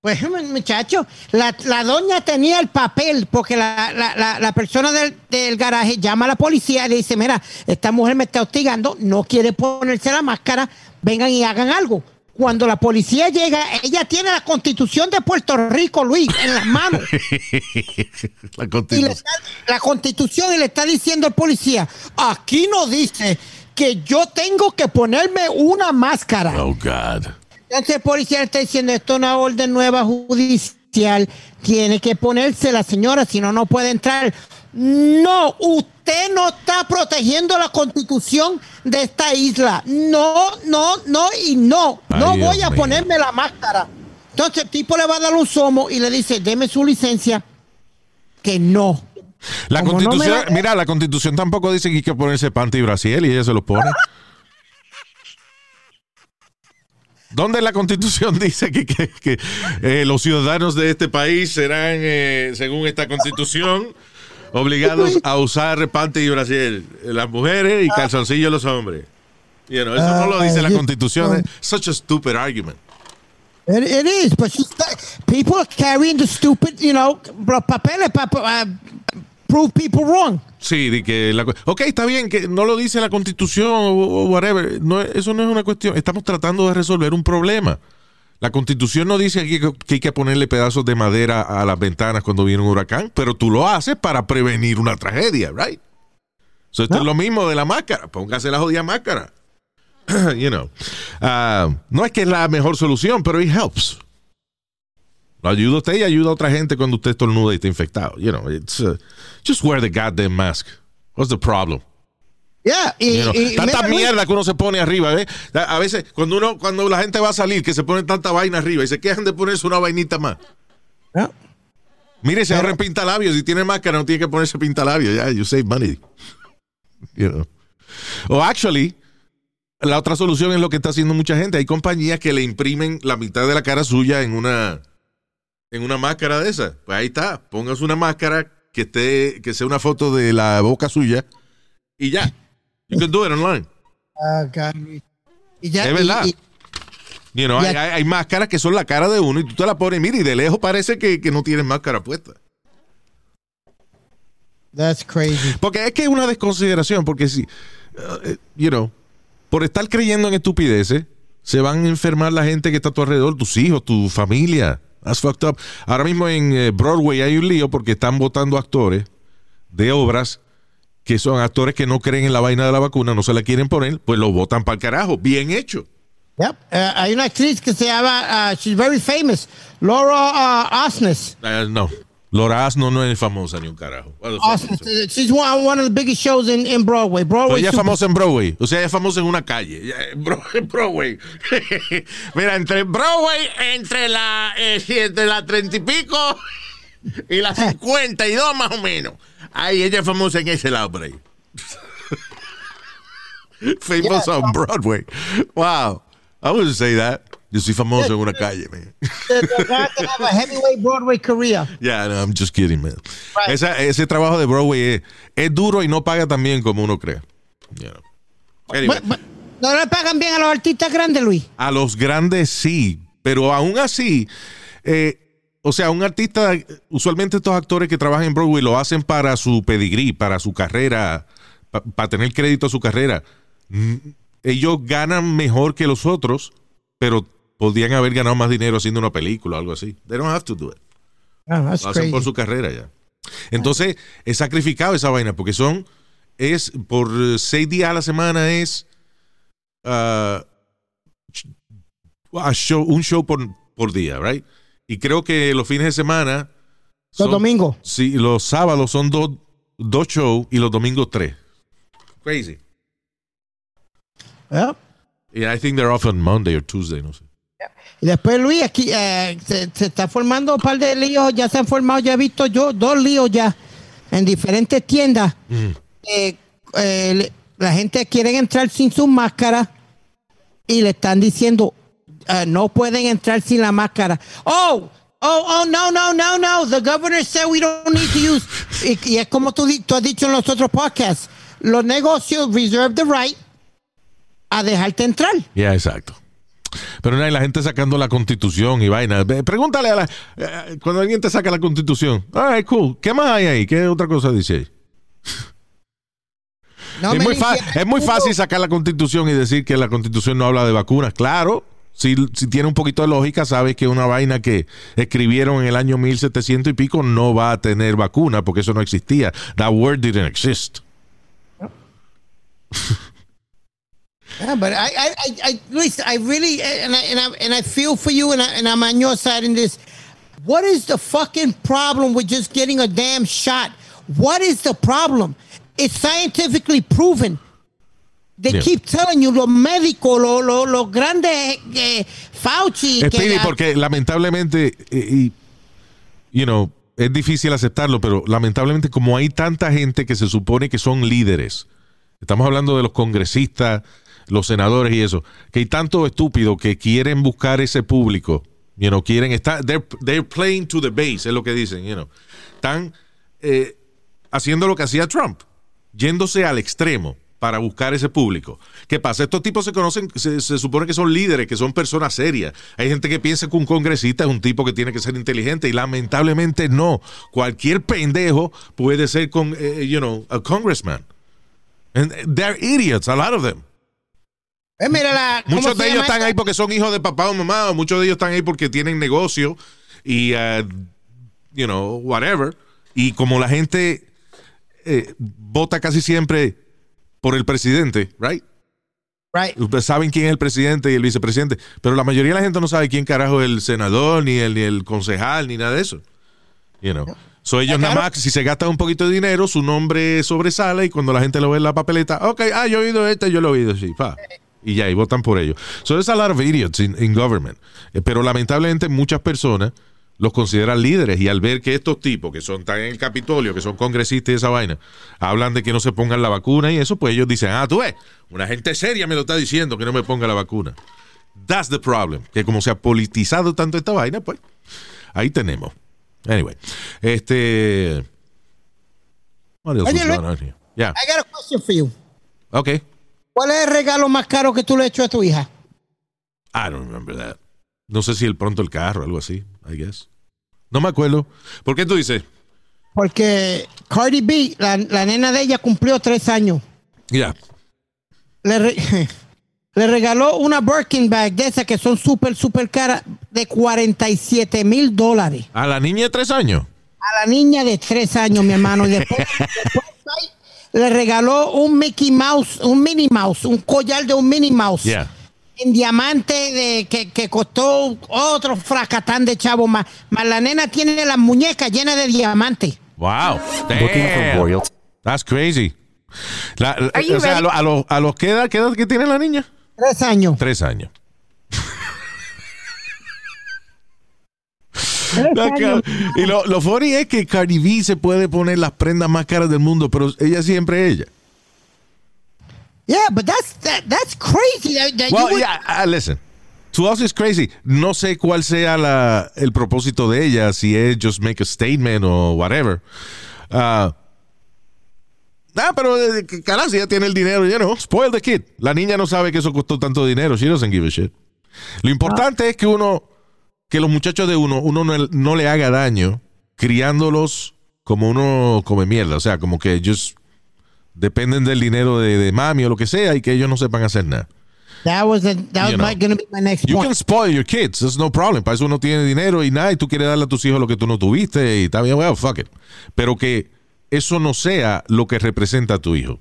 E: Pues, muchacho, la, la doña tenía el papel porque la, la- la- la persona del, del garaje llama a la policía y le dice, mira, esta mujer me está hostigando, no quiere ponerse la máscara, vengan y hagan algo. Cuando la policía llega, ella tiene la constitución de Puerto Rico, Luis, en las manos.
D: La
E: y
D: constitución.
E: está, la constitución y le está diciendo al policía, aquí no dice que yo tengo que ponerme una máscara.
D: Oh, God.
E: Entonces el policía le está diciendo, esto es una orden nueva judicial, tiene que ponerse la señora, si no, no puede entrar. No, usted no está protegiendo la constitución de esta isla. No, no, no y no.
D: Ay,
E: no
D: Dios
E: voy a
D: mío.
E: ponerme la máscara. Entonces el tipo le va a dar un somo y le dice, deme su licencia, que no.
D: La
E: Como
D: constitución, mira, la constitución tampoco dice que hay que ponerse panty y brasiel y ella se lo pone. ¿Dónde la constitución dice que, que- que, eh, los ciudadanos de este país serán, eh, según esta constitución, obligados a usar panty y brasiel? Las mujeres y calzoncillos los hombres. You know, eso no lo dice la
E: Ah,
D: constitución. such a stupid argument.
E: It, it is, but people are carrying the stupid, you know, papeles para prove people wrong.
D: Sí, de que la, ok, está bien que no lo dice la constitución o, o whatever. No, eso no es una cuestión. Estamos tratando de resolver un problema. La constitución no dice aquí que, hay que ponerle pedazos de madera a las ventanas cuando viene un huracán, pero tú lo haces para prevenir una tragedia, right? So, esto
E: No.
D: es lo mismo de la máscara. Póngase la jodida máscara. you know. Ah, no es que es la mejor solución, pero it helps. Lo ayuda a usted y ayuda a otra gente cuando usted estornuda y está infectado. You know, it's, uh, just wear the goddamn mask. What's the problem?
E: Yeah, y, y-
D: tanta
E: mira,
D: mierda que uno se pone arriba. A a veces, cuando uno, cuando la gente va a salir, que se pone tanta vaina arriba y se quejan de ponerse una vainita más.
E: Yeah.
D: Mire, se ahorren pintalabios. Si tiene máscara, no tiene que ponerse pintalabios. Ya, you save money. You know. O actually, la otra solución es lo que está haciendo mucha gente. Hay compañías que le imprimen la mitad de la cara suya en una en una máscara de esa. Pues ahí está. Póngase una máscara que esté que sea una foto de la boca suya y ya. You can do it online.
E: Ah, Luis. Y ya-
D: Es
E: y-
D: verdad.
E: y-
D: You know,
E: Ya-
D: hay, hay- máscaras que son la cara de uno y tú te la pones, mira, y de lejos parece que, que no tienes máscara puesta.
E: That's crazy.
D: Porque es que es una desconsideración, porque si, uh, you know, por estar creyendo en estupideces, se van a enfermar la gente que está a tu alrededor, tus hijos, tu familia. That's fucked up. Ahora mismo en eh, Broadway hay un lío porque están votando actores de obras que son actores que no creen en la vaina de la vacuna, no se la quieren poner, pues lo votan para el carajo. Bien hecho.
E: Yep. Eh, hay una actriz que se llama, uh, she's very famous, Laura uh, Osnes.
D: Eh, no. Laura Asno no es famosa ni un carajo.
E: Osnes. Uh, She's one, one of the biggest shows in, in Broadway. Broadway.
D: ella es famosa en Broadway. O sea, ella es famosa en una calle. Broadway. Mira, entre Broadway, entre la, eh, entre la treinta y pico y la cincuenta y dos más o menos. Ahí ella es famosa en ese lado por ahí. Famous on Broadway. Wow. I wouldn't say that. Yo soy famoso en una calle, man.
E: have a heavyweight Broadway career.
D: Yeah, no, I'm just kidding, man.
E: Right.
D: Esa- ese trabajo de Broadway es, es duro y no paga tan bien como uno cree. You know. Anyway.
E: But- but- no le pagan bien a los artistas grandes, Luis.
D: A los grandes sí, pero aún así, eh, o sea, un artista, usualmente estos actores que trabajan en Broadway lo hacen para su pedigrí, para su carrera, para tener crédito a su carrera. Mm, Ellos ganan mejor que los otros, pero podrían haber ganado más dinero haciendo una película o algo así. They don't have to do it.
E: Oh, that's
D: Lo hacen
E: crazy.
D: por su carrera ya. Entonces, es sacrificado esa vaina, porque son, es, por seis días a la semana es ah, ch- a show, un show por, por día, right? Y creo que los fines de semana.
E: Los domingos.
D: Sí, los sábados son dos, dos shows y los domingos tres. Crazy.
E: Yep.
D: Yeah, I think they're off on Monday or Tuesday, no sé.
E: Y después, Luis, aquí eh, se, se está formando un par de líos, ya se han formado, ya he visto yo dos líos ya en diferentes tiendas. Eh, eh, le- la gente quiere entrar sin su máscara y le están diciendo eh, no pueden entrar sin la máscara. Oh, oh, oh, no, no, no, no. The governor said we don't need to use. Y, y es como tú, tú has dicho en los otros podcasts, los negocios reserve the right a dejarte entrar.
D: Ya, exacto. Pero no hay la gente sacando la constitución y vaina. Pregúntale a la. eh, Cuando alguien te saca la constitución. Ay, cool. ¿Qué más hay ahí? ¿Qué otra cosa dice ahí?
E: No
D: es, muy fa- es muy fácil sacar la constitución y decir que la constitución no habla de vacunas. Claro. Si, tiene un poquito de lógica, sabes que una vaina que escribieron en el año 1700 y pico no va a tener vacuna porque eso no existía. That word didn't exist.
E: Yeah, but I, I, I, I, I really, and I, and I, feel for you, and I'm on your side in this. What is the fucking problem with just getting a damn shot? What is the problem? It's scientifically proven. They
D: Yeah.
E: keep telling you, los médicos, los, los, los grandes, eh, Fauci, que
D: Speedy,
E: la-
D: porque lamentablemente, eh, y, you know, es difícil aceptarlo, pero lamentablemente como hay tanta gente que se supone que son líderes, estamos hablando de los congresistas, los senadores y eso, que hay tanto estúpido que quieren buscar ese público, you know, quieren estar, they're, they're playing to the base, es lo que dicen, you know, están eh, haciendo lo que hacía Trump, yéndose al extremo para buscar ese público. ¿Qué pasa? Estos tipos se conocen, se, se supone que son líderes, que son personas serias. Hay gente que piensa que un congresista es un tipo que tiene que ser inteligente y lamentablemente no. Cualquier pendejo puede ser con, eh, you know, a congressman. And they're idiots, a lot of them.
E: Eh, mira la, ¿cómo
D: Muchos de ellos están ahí porque son hijos de papá o mamá, o muchos de ellos están ahí porque tienen negocio y, uh, you know, whatever. Y como la gente eh, vota casi siempre por el presidente, right?
E: Right.
D: Ustedes saben quién es el presidente y el vicepresidente, pero la mayoría de la gente no sabe quién carajo es el senador, ni el, ni el concejal, ni nada de eso. You know. So ellos nada más, si se gastan un poquito de dinero, su nombre sobresale y cuando la gente lo ve en la papeleta, ok, ah, yo he oído este, yo lo he oído, sí, pa. Y ya, y votan por ellos. So there's a lot of idiots in, in government. Eh, pero lamentablemente muchas personas los consideran líderes y al ver que estos tipos que son tan en el Capitolio, que son congresistas y esa vaina, hablan de que no se pongan la vacuna y eso, pues ellos dicen, ah, tú ves, una gente seria me lo está diciendo que no me ponga la vacuna. That's the problem. Que como se ha politizado tanto esta vaina, pues ahí tenemos. Anyway, este. What else
E: Oye,
D: was
E: Luis.
D: going on here? Yeah.
E: I got a question for you.
D: Okay.
E: ¿Cuál es el regalo más caro que tú le has hecho a tu hija?
D: I don't remember that. No sé si el pronto el carro, algo así, I guess. No me acuerdo. ¿Por qué tú dices?
E: Porque Cardi B, la, la nena de ella, cumplió tres años.
D: Ya.
E: Le, re- le regaló una Birkin bag de esas que son súper, súper caras, de 47 mil dólares.
D: A la niña de tres años.
E: A la niña de tres años, mi hermano. Y después, después le regaló un Mickey Mouse, un Minnie Mouse, un collar de un Minnie Mouse.
D: Yeah.
E: En diamante de, que, que costó otro fracatán de chavo más. Más la nena tiene las muñecas llenas de diamantes.
D: Wow. Damn. That's crazy. La- la- o sea, a, lo- a los a los- ¿qué edad, qué edad que tiene la niña?
E: Tres años.
D: Tres años. Y lo, lo funny es que Cardi B se puede poner las prendas más caras del mundo, pero ella siempre es ella.
E: Yeah, but that's that, that's crazy. That, that you
D: Well,
E: would-
D: yeah, uh, listen. To us is crazy. No sé cuál sea la, el propósito de ella, si es just make a statement o whatever. Ah, ah, pero eh, carajo, si ella tiene el dinero, you know, spoil the kid. La niña no sabe que eso costó tanto dinero. She doesn't give a shit. Lo importante es que uno, que los muchachos de uno, uno no, no le haga daño criándolos como uno come mierda. O sea, como que ellos dependen del dinero de, de mami o lo que sea y que ellos no sepan hacer nada.
E: that was the, that was my, gonna be my next
D: You
E: point.
D: can spoil your kids, there's no problem. Para eso uno tiene dinero y nada, y tú quieres darle a tus hijos lo que tú no tuviste y está bien, well, fuck it. Pero que eso no sea lo que representa a tu hijo.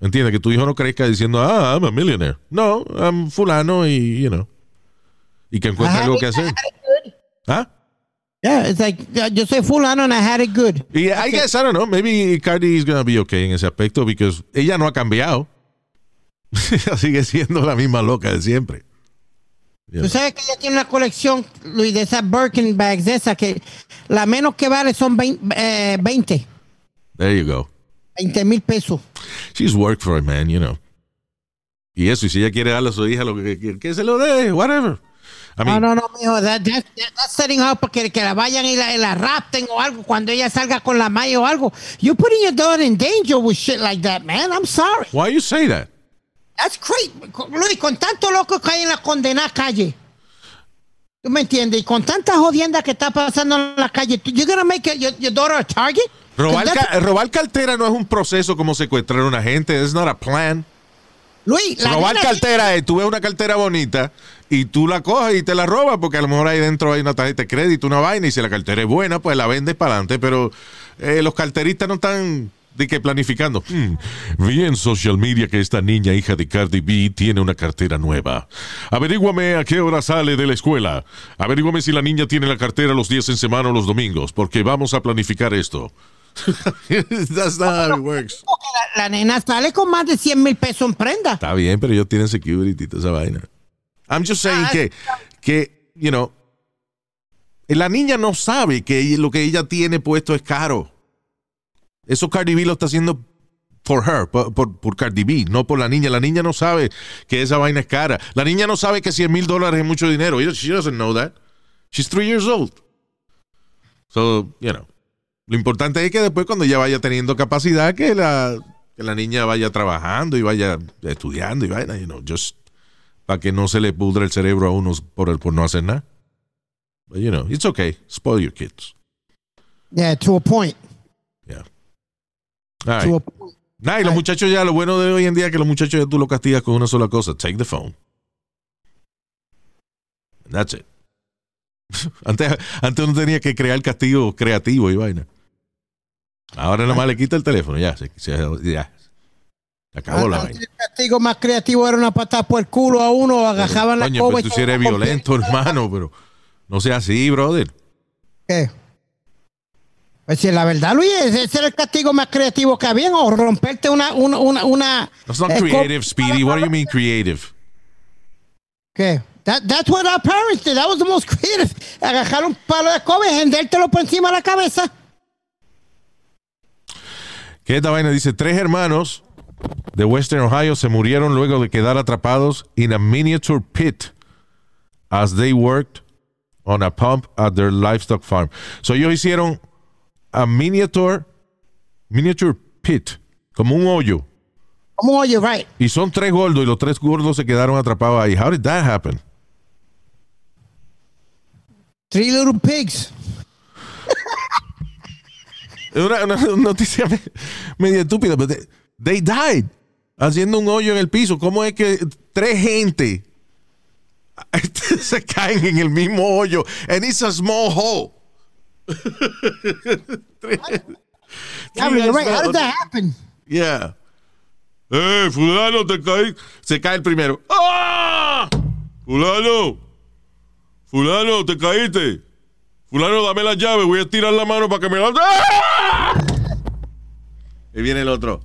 D: ¿Entiendes? Que tu hijo no crezca diciendo, ah, I'm a millionaire. No, I'm fulano y, you know. Y que encuentre algo que hacer. ¿Ah?
E: Yeah, it's like yo soy fulano and I had it good.
D: Y I guess, I don't know, maybe Cardi is gonna be okay en ese aspecto because ella no ha cambiado. Sigue siendo la misma loca de siempre. You
E: Tú sabes que ella tiene una colección, Luis, de esas Birkin bags, de esas que la menos que vale son 20, eh, 20,
D: There you go.
E: 20 mil pesos.
D: She's worked for it, man, you know. Y eso, y si ella quiere darle a su hija lo que quiere, que se lo dé, whatever. I
E: No,
D: mean,
E: no, no, mijo, that, that, that- that's setting up para que, la vayan y la, la rapten o algo cuando ella salga con la malla o algo. You're putting your daughter in danger with shit like that, man. I'm sorry.
D: why you say that?
E: That's crazy. Luis, con tanto loco que hay en la condenada calle. ¿Tú me entiendes? Y con tanta jodienda que está pasando en la calle, you're gonna make your, your daughter a target?
D: Robar, ca- robar cartera no es un proceso como secuestrar a una gente. It's not a plan.
E: Luis, la
D: robar cartera es, tú ves una cartera bonita y tú la coges y te la robas porque a lo mejor ahí dentro hay una tarjeta de crédito, una vaina y si la cartera es buena, pues la vendes para adelante. Pero eh, los carteristas no están de que planificando. "Hmm, vi en social media que esta niña, hija de Cardi B, tiene una cartera nueva. Averíguame a qué hora sale de la escuela. Averíguame si la niña tiene la cartera los días en semana o los domingos, porque vamos a planificar esto. That's not how it works.
E: La, la nena sale con más de 100 mil pesos en prenda.
D: Está bien, pero ellos tienen security toda esa vaina. I'm just saying
E: Ah,
D: que, que, you know, la niña no sabe que lo que ella tiene puesto es caro. Eso Cardi B lo está haciendo for her, por, por, por Cardi B, no por la niña. La niña no sabe que esa vaina es cara. La niña no sabe que 100 mil dólares es mucho dinero. She doesn't know that. She's three years old. So, you know. Lo importante es que después cuando ella vaya teniendo capacidad, que la, que la niña vaya trabajando y vaya estudiando y vaina, you know, just para que no se le pudre el cerebro a unos por, el, por no hacer nada. But, you know, it's okay. Spoil your kids.
E: Yeah, to a point.
D: Yeah. All
E: To
D: right.
E: a point.
D: Nah, y los muchachos ya, lo bueno de hoy en día es que los muchachos ya tú los castigas con una sola cosa. Take the phone. That's it. Antes, antes uno tenía que crear castigo creativo y vaina. Ahora nada más le quita el teléfono, ya, se, se- ya. Se acabó la
E: Antes
D: vaina.
E: El castigo más creativo era una patada por el culo a uno, agajaban la
D: Coño, pero tú si eres violento, hermano, pero no sea así, brother.
E: ¿Qué? Pues si la verdad, Luis, ese era el castigo más creativo que había, o romperte una, una, una, una
D: That's not creative, Speedy. What do you mean creative?
E: ¿Qué? That, that's what our parents did. That was the most creative. Agarrar un palo de coba y hendértelo por encima de la cabeza.
D: Que esta vaina dice, tres hermanos de Western Ohio se murieron luego de quedar atrapados in a miniature pit as they worked on a pump at their livestock farm. So ellos hicieron a miniature, miniature pit, como un hoyo.
E: Como oye, right.
D: Y son tres gordos y los tres gordos se quedaron atrapados ahí. How did that happen?
E: Three little pigs.
D: Es una, una noticia me- media estúpida, pero they, they died haciendo un hoyo en el piso. ¿Cómo es que tres gente se caen en el mismo hoyo? And it's a small hole.
E: Yeah, you're right. How did that happen?
D: Yeah. ¡Eh, fulano, te caí! Se cae el primero. ¡Ah! ¡Fulano! ¡Fulano, te caíste! ¡Fulano, dame la llave! Voy a tirar la mano para que me la... ¡Ah! Y viene el otro.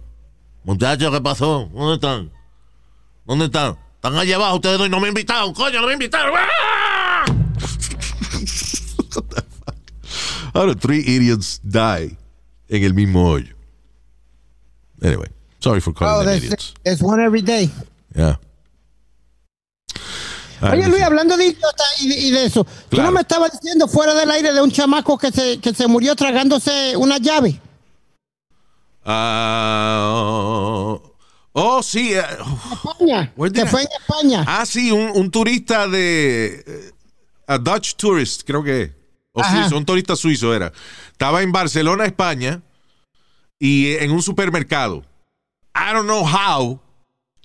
D: Muchachos, ¿qué pasó? ¿Dónde están? ¿Dónde están? Están allá abajo, ustedes dos no me invitaron, coño, no me invitaron. ¡Ah! What the fuck? How three idiots die en el mismo hoyo? Anyway, sorry for calling
E: Oh,
D: them idiots.
E: there's one every day.
D: Yeah. Ah,
E: Oye, Luis, hablando de idiota y, de- y de eso, tú
D: Claro.
E: no me estabas diciendo fuera del aire de un chamaco que se, que se murió tragándose una llave.
D: Ah, oh, sí. eh,
E: España. Que
D: I-
E: fue en España.
D: Ah, sí, un, un turista de. eh, A Dutch tourist, creo que. O suizo, un turista suizo era. Estaba en Barcelona, España, y en un supermercado. I don't know how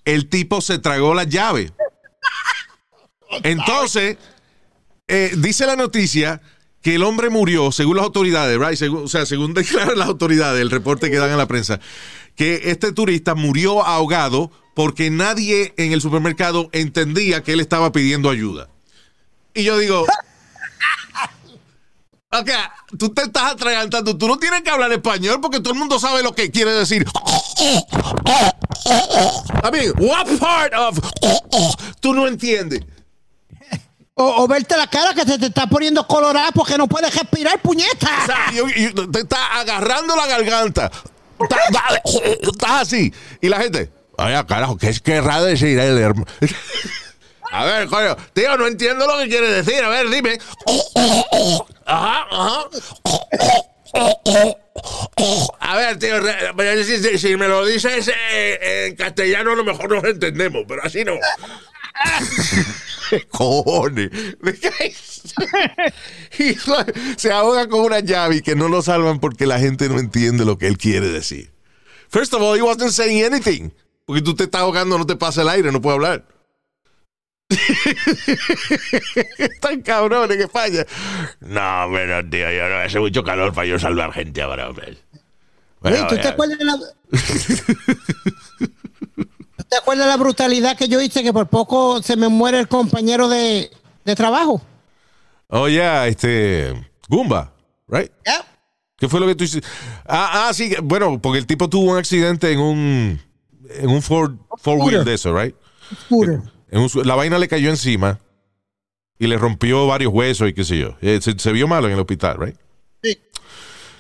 D: el tipo se tragó la llave. Entonces, eh, dice la noticia que el hombre murió, según las autoridades, right? Según- o sea, según declaran las autoridades, el reporte que dan a la prensa, que este turista murió ahogado porque nadie en el supermercado entendía que él estaba pidiendo ayuda. Y yo digo, ok, tú te estás atragantando, tú no tienes que hablar español porque todo el mundo sabe lo que quiere decir. I mean, what part of tú no entiendes?
E: O, o verte la cara que se te está poniendo colorada porque no puedes respirar, puñeta.
D: O sea, yo- yo- te está agarrando la garganta. Está- está- Estás así. Y la gente, ay, carajo, ¿qué querrá decir el hermano? A ver, coño, tío, no entiendo lo que quiere decir. A ver, dime. Ajá, ajá. A ver, tío, si me lo dices eh, en castellano, a lo mejor nos entendemos, pero así no. Cojones. Y se ahoga con una llave y que no lo salvan porque la gente no entiende lo que él quiere decir. First of all, he wasn't saying anything. Porque tú te estás ahogando, no te pasa el aire, no puedo hablar. Están cabrones que falla. No, pero tío, yo no hace mucho calor para yo salvar gente ahora, hombre. Bueno,
E: ¿tú te acuerdas de la... ¿Tú te acuerdas la brutalidad que yo hice que por poco se me muere el compañero de, de trabajo?
D: Oh, yeah, este. Gumba, right? ¿Qué fue lo que tú hiciste? Ah, ah, sí, bueno, porque el tipo tuvo un accidente en un en un four, four wheel de eso, right?
E: Scooter.
D: En un la vaina le cayó encima y le rompió varios huesos y qué sé yo. Eh, se, se vio malo en el hospital, right?
E: Sí.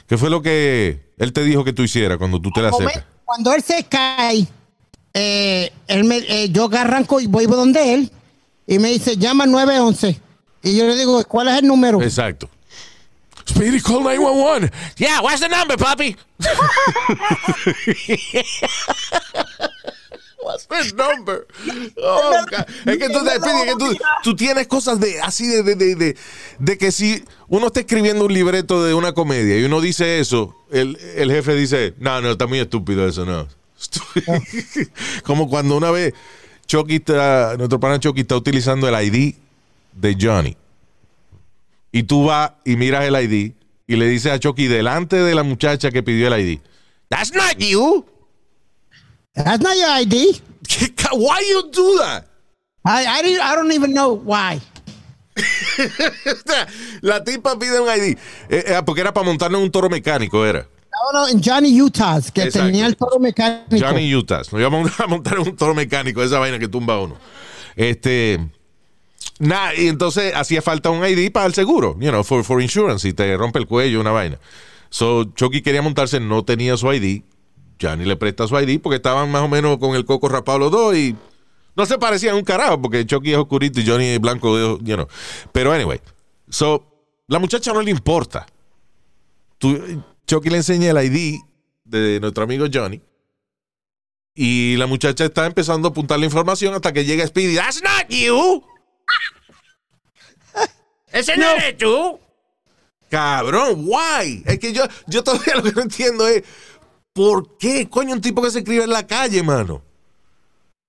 D: ¿Qué fue lo que él te dijo que tú hicieras cuando tú te la acercas?
E: Cuando él se cae, eh, él me, eh, yo arranco y voy donde él y me dice, llama al 911. Y yo le digo, ¿cuál es el número?
D: Exacto. Speedy, call 911. Yeah, what's the number, papi? What's the number? Oh, God. Es que tú, Speedy, es que tú, tú tienes cosas de así de, de, de, de, de que si uno está escribiendo un libreto de una comedia y uno dice eso, el, el jefe dice, no, no, está muy estúpido eso, no. Como cuando una vez Chucky está, nuestro pana Chucky está utilizando el ID de Johnny. Y tú vas y miras el ID y le dices a Chucky delante de la muchacha que pidió el ID. That's not you.
E: That's not your ID.
D: Why you do that?
E: I, I, didn't- I don't even know why.
D: la tipa pide un ID. Eh, eh, porque era para montarnos un toro mecánico, era.
E: No, no, en Johnny Utah, que
D: Exacto.
E: tenía el toro mecánico.
D: Johnny Utah. Nos íbamos a montar un toro mecánico, esa vaina que tumba uno. Este. Nada, y entonces hacía falta un ID para el seguro, you know, for, for insurance, y te rompe el cuello, una vaina. So, Chucky quería montarse, no tenía su ID. Johnny le presta su ID porque estaban más o menos con el coco rapado los dos y no se parecían un carajo porque Chucky es oscurito y Johnny es blanco, you know. Pero anyway, so, la muchacha no le importa. Tú, Chucky le enseña el ID de nuestro amigo Johnny. Y la muchacha está empezando a apuntar la información hasta que llega Speedy. That's not you. Ese no, eres tú. Cabrón, why? Es que yo, yo todavía lo que no entiendo es ¿por qué coño un tipo que se escribe en la calle, mano?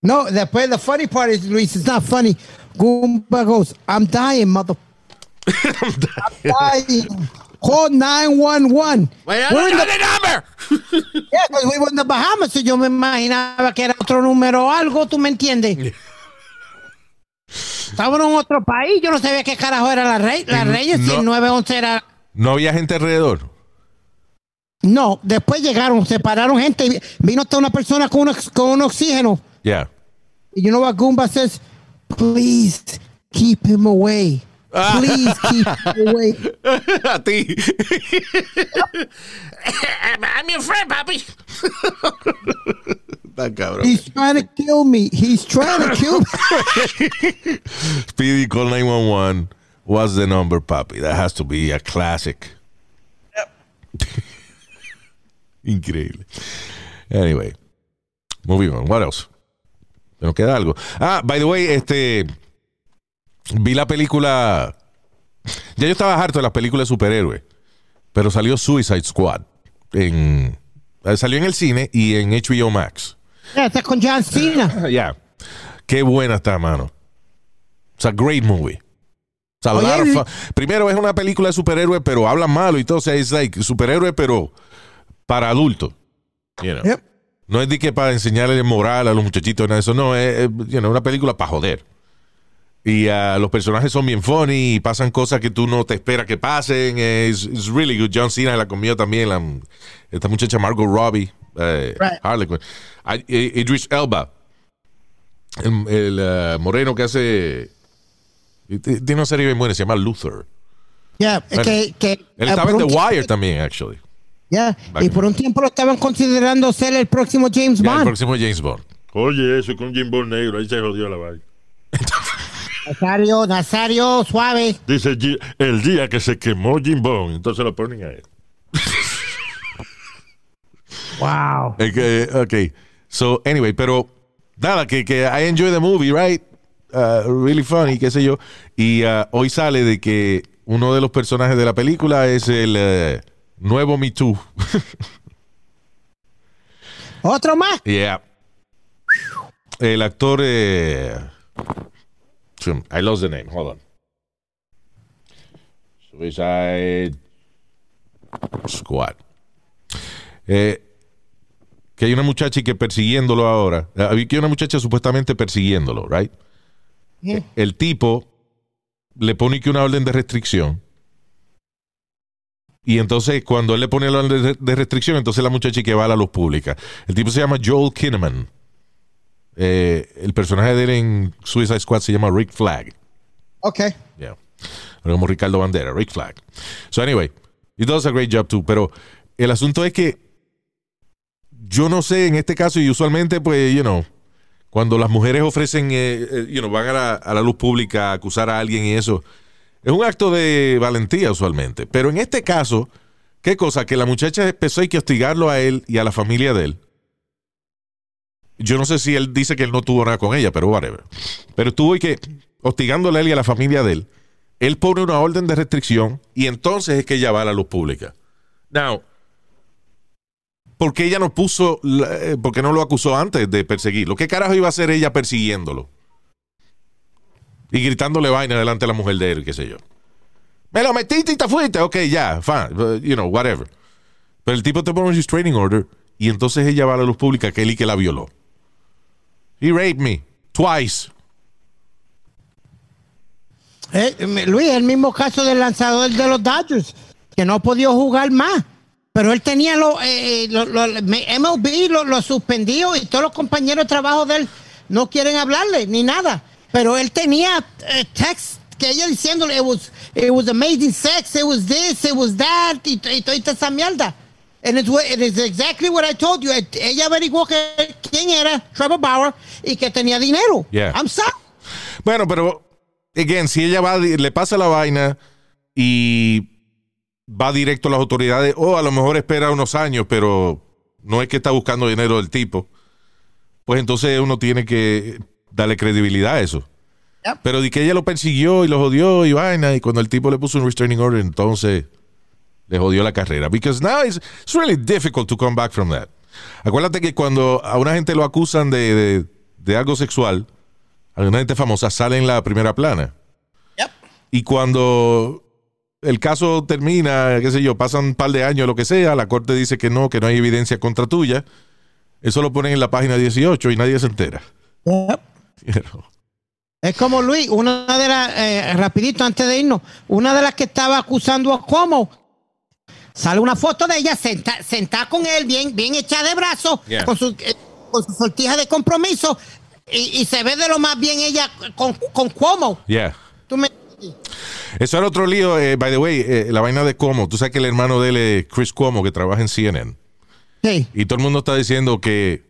E: No, después, the funny part is, Luis, it's not funny. Goomba goes, I'm dying, mother. I'm dying. Call 911.
D: Well,
E: We're in the-
D: the number.
E: Yeah, because we were in the Bahamas, y yo me imaginaba que era otro número o algo, ¿tú me entiendes? Estábamos en otro país, yo no sabía qué carajo era la rey, la Reyes, si
D: no.
E: el 911 era...
D: No había gente alrededor.
E: No, después llegaron, separaron gente, vino hasta una persona con un, con un oxígeno.
D: Yeah.
E: Y you know what Goomba says? Please keep him away. Please keep away.
D: A ti.
B: I'm your friend, papi.
D: Está cabrón.
E: He's trying to kill me. He's trying to kill me.
D: Speedy call 911. What's the number, papi? That has to be a classic. Yep. Increíble. Anyway. Moving on. What else? ¿Nos queda algo? Ah, by the way, este. Vi la película. Ya yo estaba harto de las películas de superhéroes. Pero salió Suicide Squad. En, eh, salió en el cine y en HBO Max.
E: Yeah, está con John Cena.
D: Ya. Qué buena está, mano. It's a great movie. It's a
E: Oye,
D: lot of
E: y-
D: fun. Primero es una película de superhéroes, pero hablan malo y todo. O sea, es like superhéroe, pero para adultos. You know.
E: Yep.
D: No es de que para enseñarle moral a los muchachitos, nada de eso. No, es, es, you know, una película para joder. Y ah, los personajes son bien funny y pasan cosas que tú no te esperas que pasen. Es it's really good. John Cena la comió también. la- esta muchacha Margot Robbie. eh,
E: Right.
D: Harley Quinn. Eh, Idris Elba. El, el, ah, moreno que hace. Tiene una serie bien buena, se llama Luther.
E: Yeah, es
D: Bueno,
E: que, que
D: Él
E: eh,
D: estaba en The Wire también, actually.
E: Yeah, y por un tiempo lo estaban considerando ser el próximo James
D: Ya, el
E: Bond.
D: próximo James Bond.
F: Oye, eso con Jim Bond negro, ahí se jodió la vaina.
E: Nazario, Nazario, suave.
F: Dice el día que se quemó Jim Bond, entonces lo ponen a él.
E: Wow.
D: Que, ok. So, anyway, pero nada, que, que I enjoy the movie, right? Uh, really funny, qué sé yo. Y uh, hoy sale de que uno de los personajes de la película es el uh, nuevo Me Too.
E: Otro más.
D: yeah. El actor. eh, I lost the name. Hold on. Suicide Squad. Eh, que hay una muchacha que persiguiéndolo ahora. eh, Había que hay una muchacha supuestamente persiguiéndolo, right?
E: Yeah.
D: El tipo le pone que una orden de restricción. Y entonces, cuando él le pone la orden de, de restricción, entonces la muchacha que va a la luz pública. El tipo se llama Joel Kinnaman. Eh, el personaje de él en Suicide Squad se llama Rick Flag.
E: Okay.
D: Yeah. Pero como Ricardo Bandera, Rick Flag. So anyway, he does a great job too. Pero el asunto es que yo no sé en este caso y usualmente pues, you know, cuando las mujeres ofrecen, eh, eh, you know, van a la, a la luz pública a acusar a alguien y eso, es un acto de valentía usualmente. Pero en este caso, ¿qué cosa? Que la muchacha empezó a que hostigarlo a él y a la familia de él. Yo no sé si él dice que él no tuvo nada con ella, pero whatever. Pero estuvo y que hostigándole a él y a la familia de él. Él pone una orden de restricción y entonces es que ella va a la luz pública. Now, ¿por qué ella no puso, eh, por qué no lo acusó antes de perseguirlo? ¿Qué carajo iba a hacer ella persiguiéndolo? Y gritándole vaina delante de la mujer de él, qué sé yo. Me lo metiste y te fuiste. Ok, ya, fine, but, you know, whatever. Pero el tipo te pone un restraining order y entonces ella va a la luz pública que él y que la violó. He raped me twice.
E: Eh, Luis, el mismo caso del lanzador de los Dodgers, que no podido jugar más. Pero él tenía lo, eh, eh, lo- lo- MLB lo suspendió y todos los compañeros de trabajo de él no quieren hablarle ni nada. Pero él tenía eh, text que ella diciéndole, it was, it was amazing sex, it was this, it was that, y, y toda esa mierda. And it's, what- it is exactly what I told you. Ella averiguó que, quién era Trevor Bauer y que tenía dinero.
D: Yeah.
E: I'm sorry.
D: Bueno, pero, again, si ella va, le pasa la vaina y va directo a las autoridades, o a lo mejor espera unos años, pero no es que está buscando dinero del tipo, pues entonces uno tiene que darle credibilidad a eso.
E: Yep.
D: Pero de que ella lo persiguió y lo jodió y vaina, y cuando el tipo le puso un restraining order, entonces le jodió la carrera. Because now it's, it's really difficult to come back from that. Acuérdate que cuando a una gente lo acusan de, de- de algo sexual, alguna gente famosa sale en la primera plana.
E: Yep.
D: Y cuando el caso termina, qué sé yo, pasan un par de años, lo que sea, la corte dice que no, que no hay evidencia contra tuya, eso lo ponen en la página 18 y nadie se entera.
E: Yep.
D: You know.
E: Es como Luis, una de las, eh, rapidito antes de irnos, una de las que estaba acusando a Cuomo, sale una foto de ella senta- sentada con él, bien, bien hecha de brazos,
D: Yeah.
E: con, su, eh, con su sortija de compromiso, y, y se ve de lo más bien ella con, con Cuomo.
D: Yeah.
E: ¿Tú me-
D: Eso era otro lío, eh, by the way, eh, la vaina de Cuomo. Tú sabes que el hermano de él es Chris Cuomo, que trabaja en CNN.
E: Sí.
D: Y todo el mundo está diciendo que,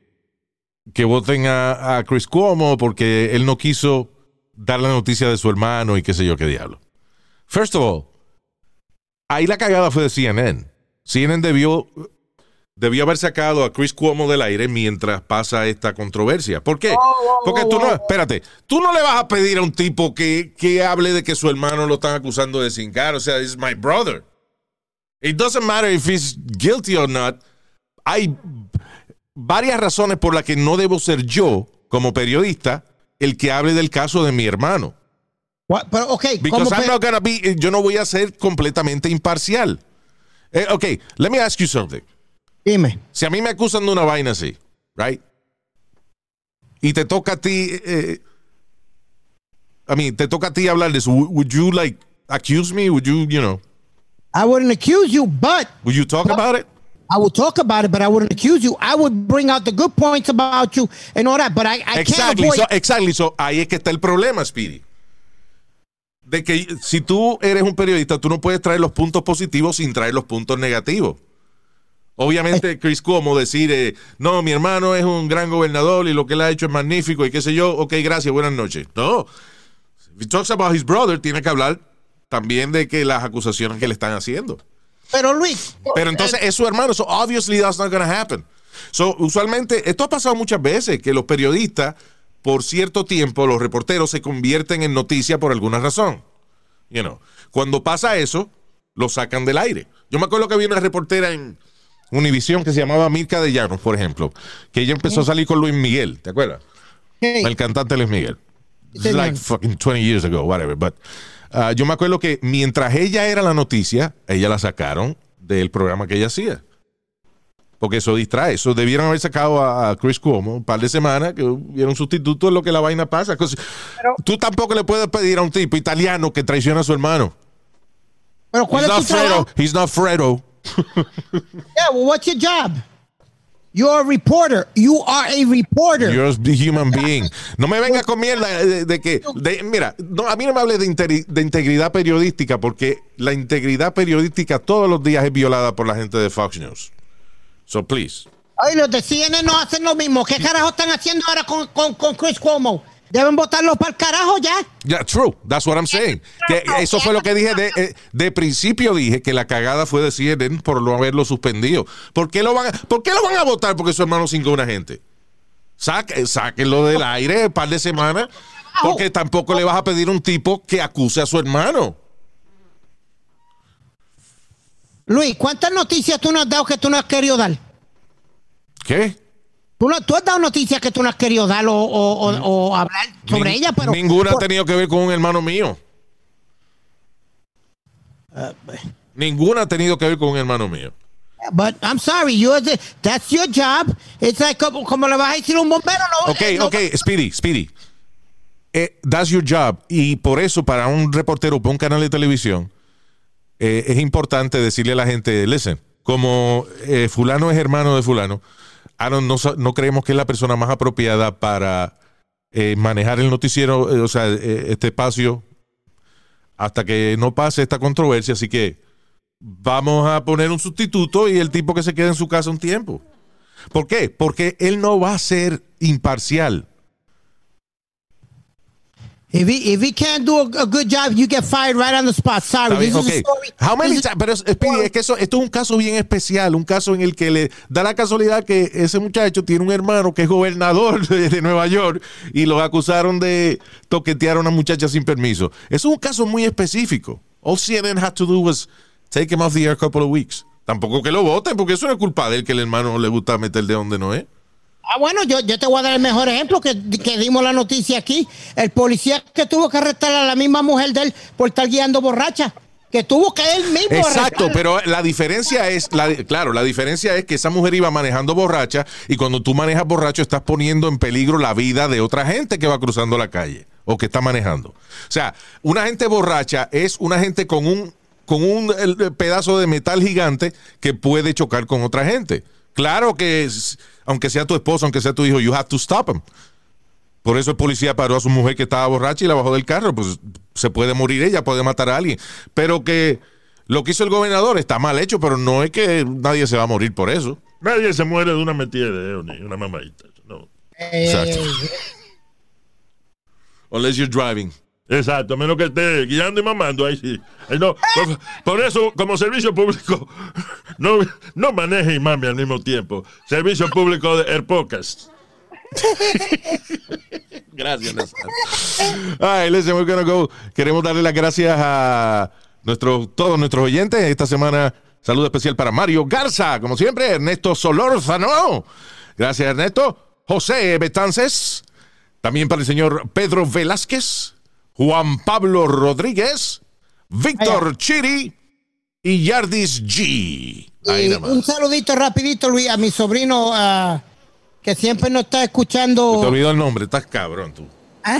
D: que voten a, a Chris Cuomo porque él no quiso dar la noticia de su hermano y qué sé yo qué diablo. First of all, ahí la cagada fue de CNN. CNN debió, debió haber sacado a Chris Cuomo del aire mientras pasa esta controversia. ¿Por qué? Porque tú no, espérate, tú no le vas a pedir a un tipo que, que hable de que su hermano lo están acusando de cingar. O sea, it's my brother. It doesn't matter if he's guilty or not. Hay varias razones por las que no debo ser yo, como periodista, el que hable del caso de mi hermano.
E: What? Pero, ok,
D: Because
E: ¿cómo
D: I'm not gonna be, yo no voy a ser completamente imparcial. Eh, ok, let me ask you something.
E: dime.
D: Si a mí me acusan de una vaina así, right? Y te toca a ti, eh, I mean, te toca a ti hablar de eso. Would you like accuse me? Would you, you know,
E: I wouldn't accuse you, but
D: would you talk about it?
E: I would talk about it, but I wouldn't accuse you. I would bring out the good points about you and all that, but I, I can't
D: Exactly,
E: avoid
D: so, exactly. So, ahí es que está el problema, Speedy. De que si tú eres un periodista, tú no puedes traer los puntos positivos sin traer los puntos negativos. Obviamente, Chris Cuomo decir, eh, no, mi hermano es un gran gobernador y lo que él ha hecho es magnífico y qué sé yo, ok, gracias, buenas noches. No. If he talks about his brother, tiene que hablar también de que las acusaciones que le están haciendo.
E: Pero Luis,
D: Pero entonces es su hermano, so obviously that's not gonna happen. So, usualmente, esto ha pasado muchas veces, que los periodistas, por cierto tiempo, los reporteros se convierten en noticia por alguna razón. You know. Cuando pasa eso, lo sacan del aire. Yo me acuerdo que había una reportera en Univisión que se llamaba Mirka de Llanos, por ejemplo, que ella empezó a salir con Luis Miguel, ¿te acuerdas?
E: hey,
D: El cantante Luis Miguel.
E: Señor.
D: like fucking 20 years ago, whatever. But uh, yo me acuerdo que mientras ella era la noticia, ella la sacaron del programa que ella hacía. Porque eso distrae. Eso debieron haber sacado a, a Chris Cuomo un par de semanas, que hubiera un sustituto en lo que la vaina pasa. Cos- Tú tampoco le puedes pedir a un tipo italiano que traiciona a su hermano.
E: pero ¿cuál
D: He's
E: es
D: not
E: tu trabajo?
D: Fredo. He's not Fredo.
E: Yeah, well, what's your job? You're a reporter. You are a reporter.
D: You're a human being. No me venga con mierda de, de que. de- mira, no, a mí no me hable de, interi- de integridad periodística porque la integridad periodística todos los días es violada por la gente de Fox News. So please.
E: Ay, los de CNN no hacen lo mismo. ¿Qué carajo están haciendo ahora con, con, con Chris Cuomo? Deben votarlo para el carajo ya.
D: Yeah, true. That's what I'm saying. Que eso fue lo que dije. De, eh, de principio dije que la cagada fue de CNN por no haberlo suspendido. ¿Por qué lo van a, ¿por qué lo van a votar porque su hermano cingó a una gente? Saque, sáquenlo del aire un par de semanas. Porque tampoco le vas a pedir un tipo que acuse a su hermano.
E: Luis, ¿cuántas noticias tú nos has dado que tú no has querido dar?
D: ¿Qué?
E: Tú, no- tú has dado noticias que tú no has querido dar o, o- o- o hablar sobre
D: Nin-
E: ella, pero.
D: Ninguna ha
E: por-
D: tenido que ver con un hermano mío. Ninguna ha tenido que ver con un hermano mío.
E: But I'm sorry, you that's your job. It's like como, como le vas a decir un bombero, no.
D: Ok,
E: eh, no-
D: ok, Speedy, Speedy. Eh, that's your job. Y por eso, para un reportero, para un canal de televisión, eh, es importante decirle a la gente, listen, como eh, fulano es hermano de fulano, Aaron no, no creemos que es la persona más apropiada para eh, manejar el noticiero, eh, o sea, este espacio, hasta que no pase esta controversia. Así que vamos a poner un sustituto y el tipo que se quede en su casa un tiempo. ¿Por qué? Porque él no va a ser imparcial.
E: If he, if he can't do a, a good job, you get fired right on the spot. Sorry. This is a
D: ok.
E: story-
D: How many
E: this is-
D: ti- Pero Speedy, es que eso, esto es un caso bien especial, un caso en el que le da la casualidad que ese muchacho tiene un hermano que es gobernador de, de Nueva York y lo acusaron de toquetear a una muchacha sin permiso. Eso es un caso muy específico. All CNN had to do was take him off the air a couple of weeks. Tampoco que lo voten, porque eso no es culpa de él que el hermano le gusta meter de donde no es.
E: Ah, bueno, yo, yo te voy a dar el mejor ejemplo que, que dimos la noticia aquí. El policía que tuvo que arrestar a la misma mujer de él por estar guiando borracha. Que tuvo que él mismo
D: Exacto,
E: arrestarla.
D: pero la diferencia es, la, claro, la diferencia es que esa mujer iba manejando borracha y cuando tú manejas borracho estás poniendo en peligro la vida de otra gente que va cruzando la calle o que está manejando. O sea, una gente borracha es una gente con un, con un el- el pedazo de metal gigante que puede chocar con otra gente. Claro que, es- aunque sea tu esposo, aunque sea tu hijo, you have to stop him. Por eso el policía paró a su mujer que estaba borracha y la bajó del carro. Pues se puede morir ella, puede matar a alguien. Pero que lo que hizo el gobernador está mal hecho, pero no es que nadie se va a morir por eso.
F: Nadie se muere de una metida de dedo ni una mamadita. No.
D: Exacto. Unless you're driving.
F: Exacto, menos que esté guiando y mamando, ahí sí. Ahí no, por, por eso, como servicio público, no, no maneje y mame al mismo tiempo. Servicio público de Air Podcast.
D: Gracias, right, listen, we're gonna go. Queremos darle las gracias a nuestros, todos nuestros oyentes. Esta semana, saludo especial para Mario Garza, como siempre, Ernesto Solórzano. Gracias, Ernesto. José Betances. También para el señor Pedro Velázquez, Juan Pablo Rodríguez, Víctor Chiri y Yardis G. Ahí
E: y un saludito rapidito, Luis, a mi sobrino que siempre nos está
D: Te
E: escuchando.
D: olvidó el nombre, estás cabrón tú.
E: Ah,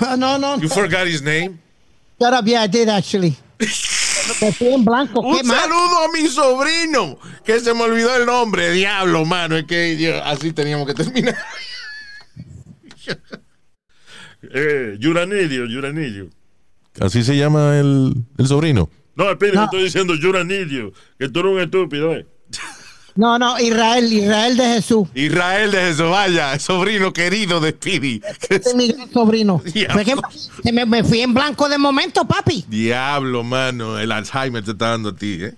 E: No, no, no.
D: You forgot his name.
E: Shut up, yeah, I did actually. En blanco. ¿Qué
D: Un
E: más?
D: saludo a mi sobrino, que se me olvidó el nombre. Diablo, mano, es que así teníamos que terminar.
F: Eh, Yuranilio, Yuranilio.
D: Así se llama el, el sobrino.
F: No, espíritu,
E: No.
F: estoy diciendo Yuranilio, que tú eres un estúpido, ¿eh?
E: No, no, Israel, Israel de Jesús.
D: Israel de Jesús, vaya, sobrino querido de Speedy.
E: Este es mi gran sobrino. Se me, me fui en blanco de momento, papi.
D: Diablo, mano, el Alzheimer te está dando a ti, ¿eh?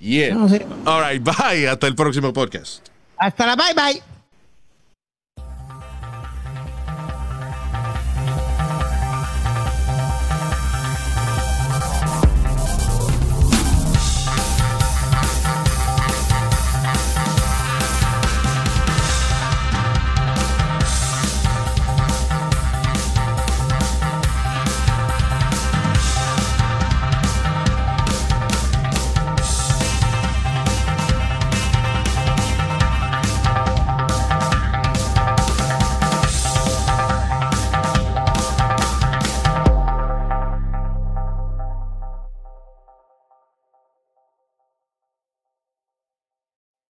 D: Yeah.
E: No.
D: All right, bye. Hasta el próximo podcast.
E: Hasta la bye bye.